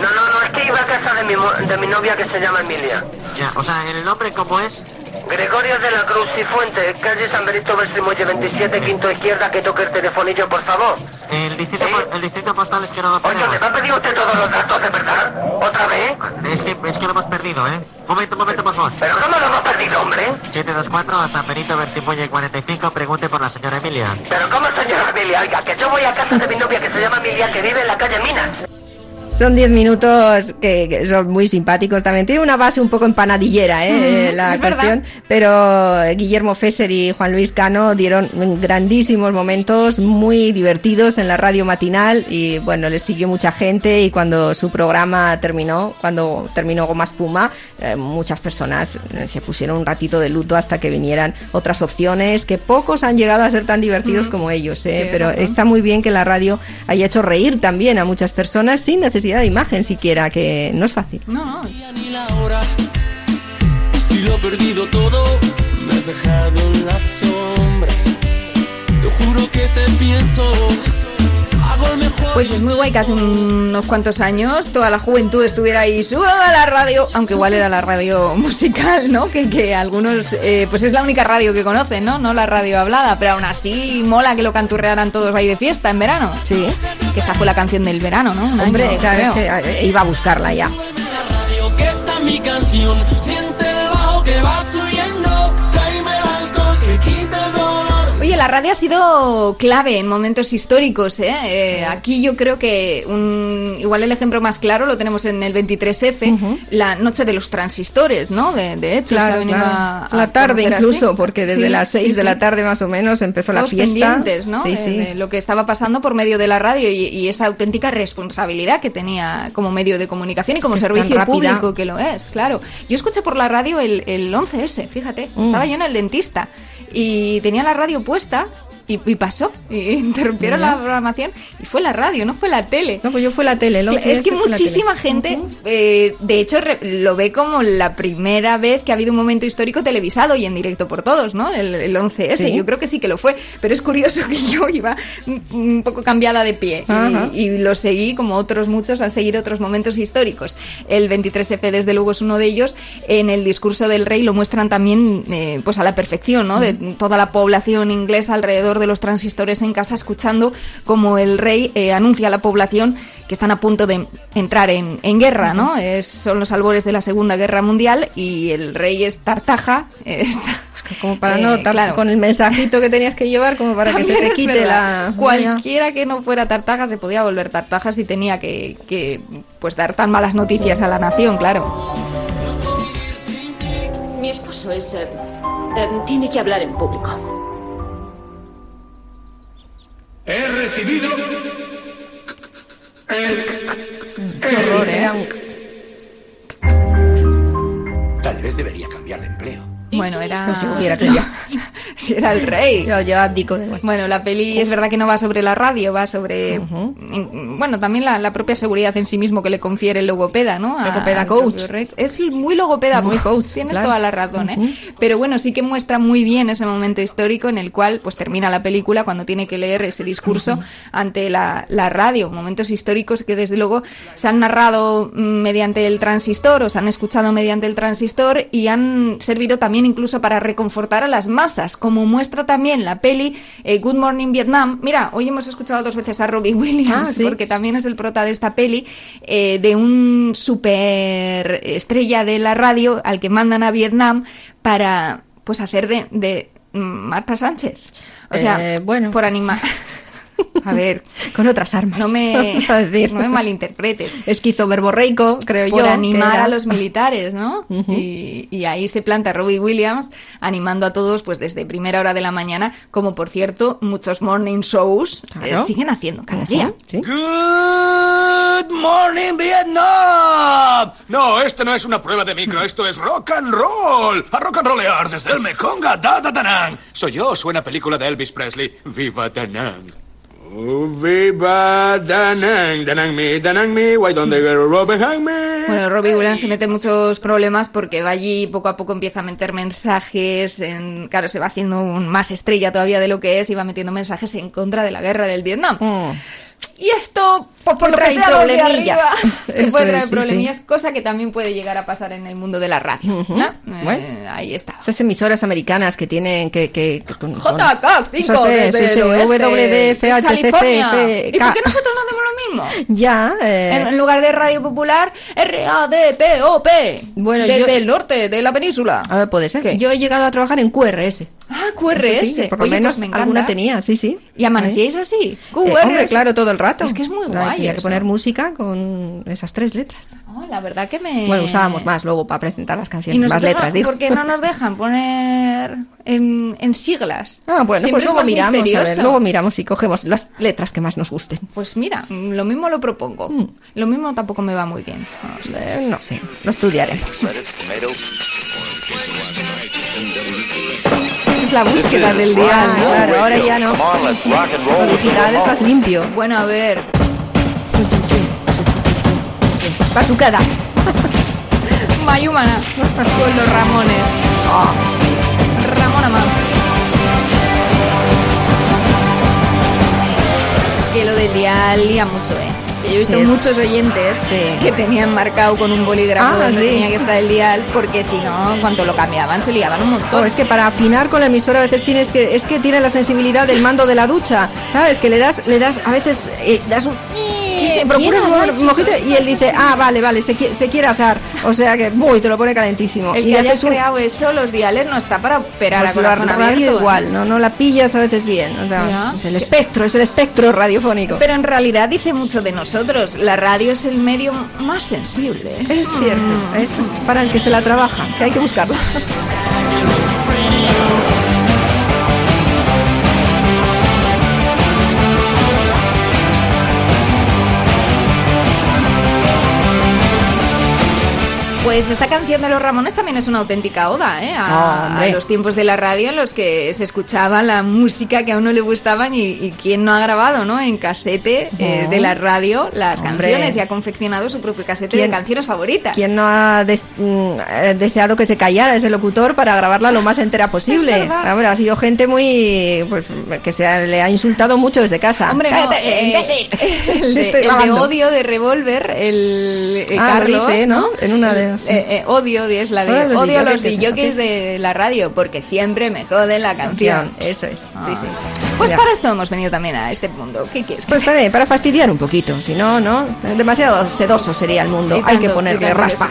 No, no, no, es que iba a casa de mi, de mi novia que se llama Emilia. Ya, o sea, ¿el nombre cómo es? Gregorio de la Cruz Cifuentes, calle San Benito Bercimuelle 27, quinto izquierda, que toque el telefonillo, por favor. El distrito, el distrito postal es que no lo Oiga, ¿me va a pedir usted todos los datos de verdad? ¿Otra vez? Es que, es que lo hemos perdido, ¿eh? Momento, momento, por favor. ¿Pero cómo lo hemos perdido, hombre? 724 a San Benito Bercimuelle 45, pregunte por la señora Emilia. ¿Pero cómo, señora Emilia? Oiga, que yo voy a casa de mi novia que se llama Emilia, que vive en la calle Minas. Son 10 minutos que, que son muy simpáticos también. Tiene una base un poco empanadillera, ¿eh? Mm, eh, la es cuestión. Pero Guillermo Fesser y Juan Luis Cano dieron grandísimos momentos muy divertidos en la radio matinal. Y bueno, les siguió mucha gente. Y cuando su programa terminó, cuando terminó Goma Espuma, eh, muchas personas eh, se pusieron un ratito de luto hasta que vinieran otras opciones. Que pocos han llegado a ser tan divertidos como ellos, ¿eh? Pero está muy bien que la radio haya hecho reír también a muchas personas sin necesidad de imagen siquiera, que no es fácil. No, no. Si lo he perdido todo, me has dejado en las sombras. Te juro que te pienso. Pues es muy guay que hace unos cuantos años toda la juventud estuviera ahí, sube a la radio, aunque igual era la radio musical, ¿no? Que, que algunos, eh, pues es la única radio que conocen, ¿no? No la radio hablada, pero aún así mola que lo canturrearan todos ahí de fiesta en verano. Sí. Que esta fue la canción del verano, ¿no? Un Hombre, año, claro, es que eh, iba a buscarla ya. mi canción. Siente el bajo que va subiendo. La radio ha sido clave en momentos históricos. ¿eh? Eh, aquí yo creo que un, igual el ejemplo más claro lo tenemos en el 23F, la noche de los transistores, ¿no? De, de hecho, se ha Claro, venido claro. a, a la tarde incluso, así. porque desde Sí, las 6 sí, de la tarde más o menos empezó Todos la fiesta. ¿no? Sí, De- lo que estaba pasando por medio de la radio y, y esa auténtica responsabilidad que tenía como medio de comunicación y como Es que servicio público que lo es, claro. Yo escuché por la radio el, el 11S, fíjate, Mm. estaba yo en el dentista y tenía la radio puesta. Y, y pasó, y interrumpieron la programación y fue la radio, no fue la tele. No, pues yo fue la tele. el Cla- 11 Es que muchísima gente, eh, de hecho, re- lo ve como la primera vez que ha habido un momento histórico televisado y en directo por todos, ¿no? El, el 11S, Sí. yo creo que sí que lo fue, pero es curioso que yo iba un- poco cambiada de pie y, lo seguí como otros muchos han seguido otros momentos históricos. El 23F, desde luego, es uno de ellos. En el discurso del rey lo muestran también eh, pues a la perfección, ¿no? De toda la población inglesa alrededor de los transistores en casa escuchando como el rey eh, anuncia a la población que están a punto de entrar en, en guerra, ¿no? Es- son los albores de la Segunda Guerra Mundial y el rey es Tartaja. está- Como para Eh, no, tar- claro. con el mensajito que tenías que llevar, como para que se También te quite verdad. la. Cualquiera que no fuera tartaja se podía volver tartaja si tenía que, que, pues dar tan malas noticias a la nación, claro. Mi esposo es... eh, eh, tiene que hablar en público. He recibido el, Qué horror, ¿eh? Tal vez debería cambiar de empleo. Bueno, era. Pues yo hubiera cambiado. si era el rey. Yo, yo abdico de Bueno, la peli es verdad que no va sobre la radio, va sobre. en- bueno, también la, la propia seguridad en sí mismo que le confiere el logopeda, ¿no? A- Logopeda coach. Es muy logopeda, Muy coach. Tienes claro. toda la razón, ¿eh? Pero bueno, sí que muestra muy bien ese momento histórico en el cual pues termina la película cuando tiene que leer ese discurso ante la, la radio. Momentos históricos que desde luego se han narrado mm, mediante el transistor o se han escuchado mediante el transistor y han servido también incluso para reconfortar a las masas, como muestra también la peli eh, Good Morning Vietnam. Mira, hoy hemos escuchado dos veces a Robbie Williams, Ah, sí. porque también es el prota de esta peli, eh, de un super estrella de la radio al que mandan a Vietnam para pues hacer de, de Marta Sánchez. O sea, Eh, bueno. por animar. A ver, Con otras armas. no me, decir. no me malinterpretes. Esquizoverborreico, creo Por yo. que animar a los militares, ¿no? y, y ahí se planta Robbie Williams animando a todos pues desde primera hora de la mañana, como por cierto muchos morning shows eh, Claro. siguen haciendo cada día. Good morning, Vietnam. No, esto no es una prueba de micro, esto es rock and roll. A rock and rollear desde el Mekong a Da Da. Soy yo, suena película de Elvis Presley. Viva Da Oh? Bueno, Robbie Williams se mete en muchos problemas porque va allí poco a poco empieza a meter mensajes, en, claro, se va haciendo un- más estrella todavía de lo que es y va metiendo mensajes en contra de la guerra del Vietnam. Y esto, pues por lo que sea, problemillas. arriba, puede es, traer sí, problemillas, cosa que también puede llegar a pasar en el mundo de la radio, ¿no? Eh, Bueno. ahí está. Esas emisoras americanas que tienen que... que, que con- JK, 5 Eso sí, desde sí, sí, el oeste, WDF, California. HCCF, ¿Y por qué nosotros no hacemos lo mismo? Ya, eh, En, lugar de Radio Popular, R-A-D-P-O-P. Bueno, Desde yo- el norte de la península. a ver, puede ser. ¿Qué? Yo he llegado a trabajar en QRS. Ah, QRS. Sí, por lo Oye, pues menos me encanta. alguna tenía, sí, sí. ¿Y amanecíais así? Eh, QRS. hombre, claro, todo el rato. Es que es muy Claro, guay que eso. poner música con esas tres letras. Oh, la verdad que me... Bueno, usábamos más luego para presentar las Y canciones, más nosotros letras, no, digo. ¿Por qué no nos dejan poner en, en siglas? Ah, bueno, Siempre pues es luego más miramos, a ver, luego miramos y cogemos las letras que más nos gusten. Pues mira, lo mismo lo propongo. Lo mismo tampoco me va muy bien. No sé. No sé, lo estudiaremos. Esta es la búsqueda del Ah, ¿no? claro, ahora ya no. Lo digital es más limpio. Bueno, a ver. Batucada. Mayumana con los Ramones. Ramona más. Que lo del dial lía mucho, ¿eh? Que Yo he visto Sí, muchos oyentes que tenían marcado con un bolígrafo Ah, donde sí. tenía que estar el dial, porque si no, en cuanto lo cambiaban, se liaban un montón. No, es que para afinar con la emisora a veces tienes que es que tiene la sensibilidad del mando de la ducha, ¿sabes? Que le das le das a veces eh, das un y se procuras ¿Quién ha un mojito y él dice? "Ah, vale, vale, se, qui- se quiere asar." O sea que, uy, te lo pone calentísimo. el y que haya haces un- creado eso, los diales, no está para operar pues a la corazón radio abierto. ¿eh? igual, no no la pillas a veces bien, o sea, Ya. es el espectro, es el espectro radiofónico. Pero en realidad dice mucho de nosotros. La radio es el medio más sensible. es cierto, es para el que se la trabaja, que hay que buscarla. Pues esta canción de los Ramones también es una auténtica oda ¿eh? a, Ah, a los tiempos de la radio en los que se escuchaba la música que a uno le gustaban y, y quién no ha grabado ¿no? en casete eh, de la radio las Hombre. canciones y ha confeccionado su propio casete de ¿Quién- canciones favoritas. ¿Quién no ha de- mm, eh, deseado que se callara ese locutor para grabarla lo más entera posible? Hombre, ha sido gente muy. Pues, que se ha- le ha insultado mucho desde casa. Hombre, no, eh, imbécil. el, de, Estoy el de grabando. odio de Revolver, el Ah, lo Carlos, ¿no? ¿no? En una de- sí. eh, eh, odio es la de los odio a los DJs, de la radio porque siempre me joden la canción. Canción, eso es. Ah. Sí, sí. Pues Ya. para esto hemos venido también a este mundo. ¿Qué quieres? Pues también, para fastidiar un poquito. Si no, no. Demasiado sedoso sería el mundo. Hay que ponerle raspa.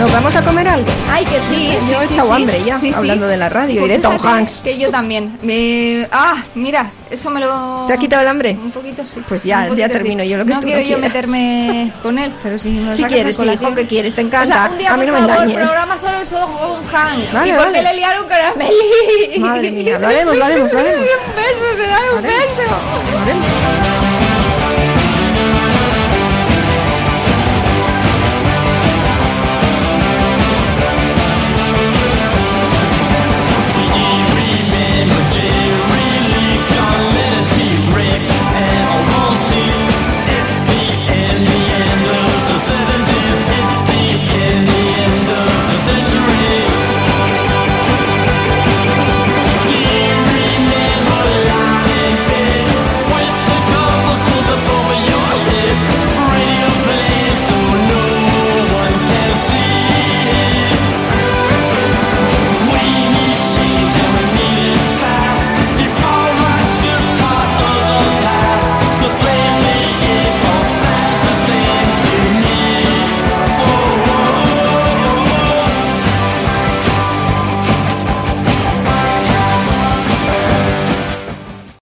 Sí. ¿Nos vamos a comer algo? Ay, que sí, Yo sí, he sí, echado sí. hambre ya, Sí, sí. hablando de la radio y de Tom Hanks. Que yo también. Me- Ah, mira, eso me lo... ¿Te ha quitado el hambre? Un poquito sí. Pues ya- poquito ya termino yo lo que no tú quiero no yo meterme con él, pero si me lo Si quieres, sí, hijo, que quieres, te encanta. O sea, un día, a mí por no me favor, engañes. programa solo sobre Tom Hanks. Vale, ¿Y por qué vale. le liaron con Amelie? Madre mía, lo haremos, lo haremos, lo haremos. Un beso, se dan un beso. Lo haremos.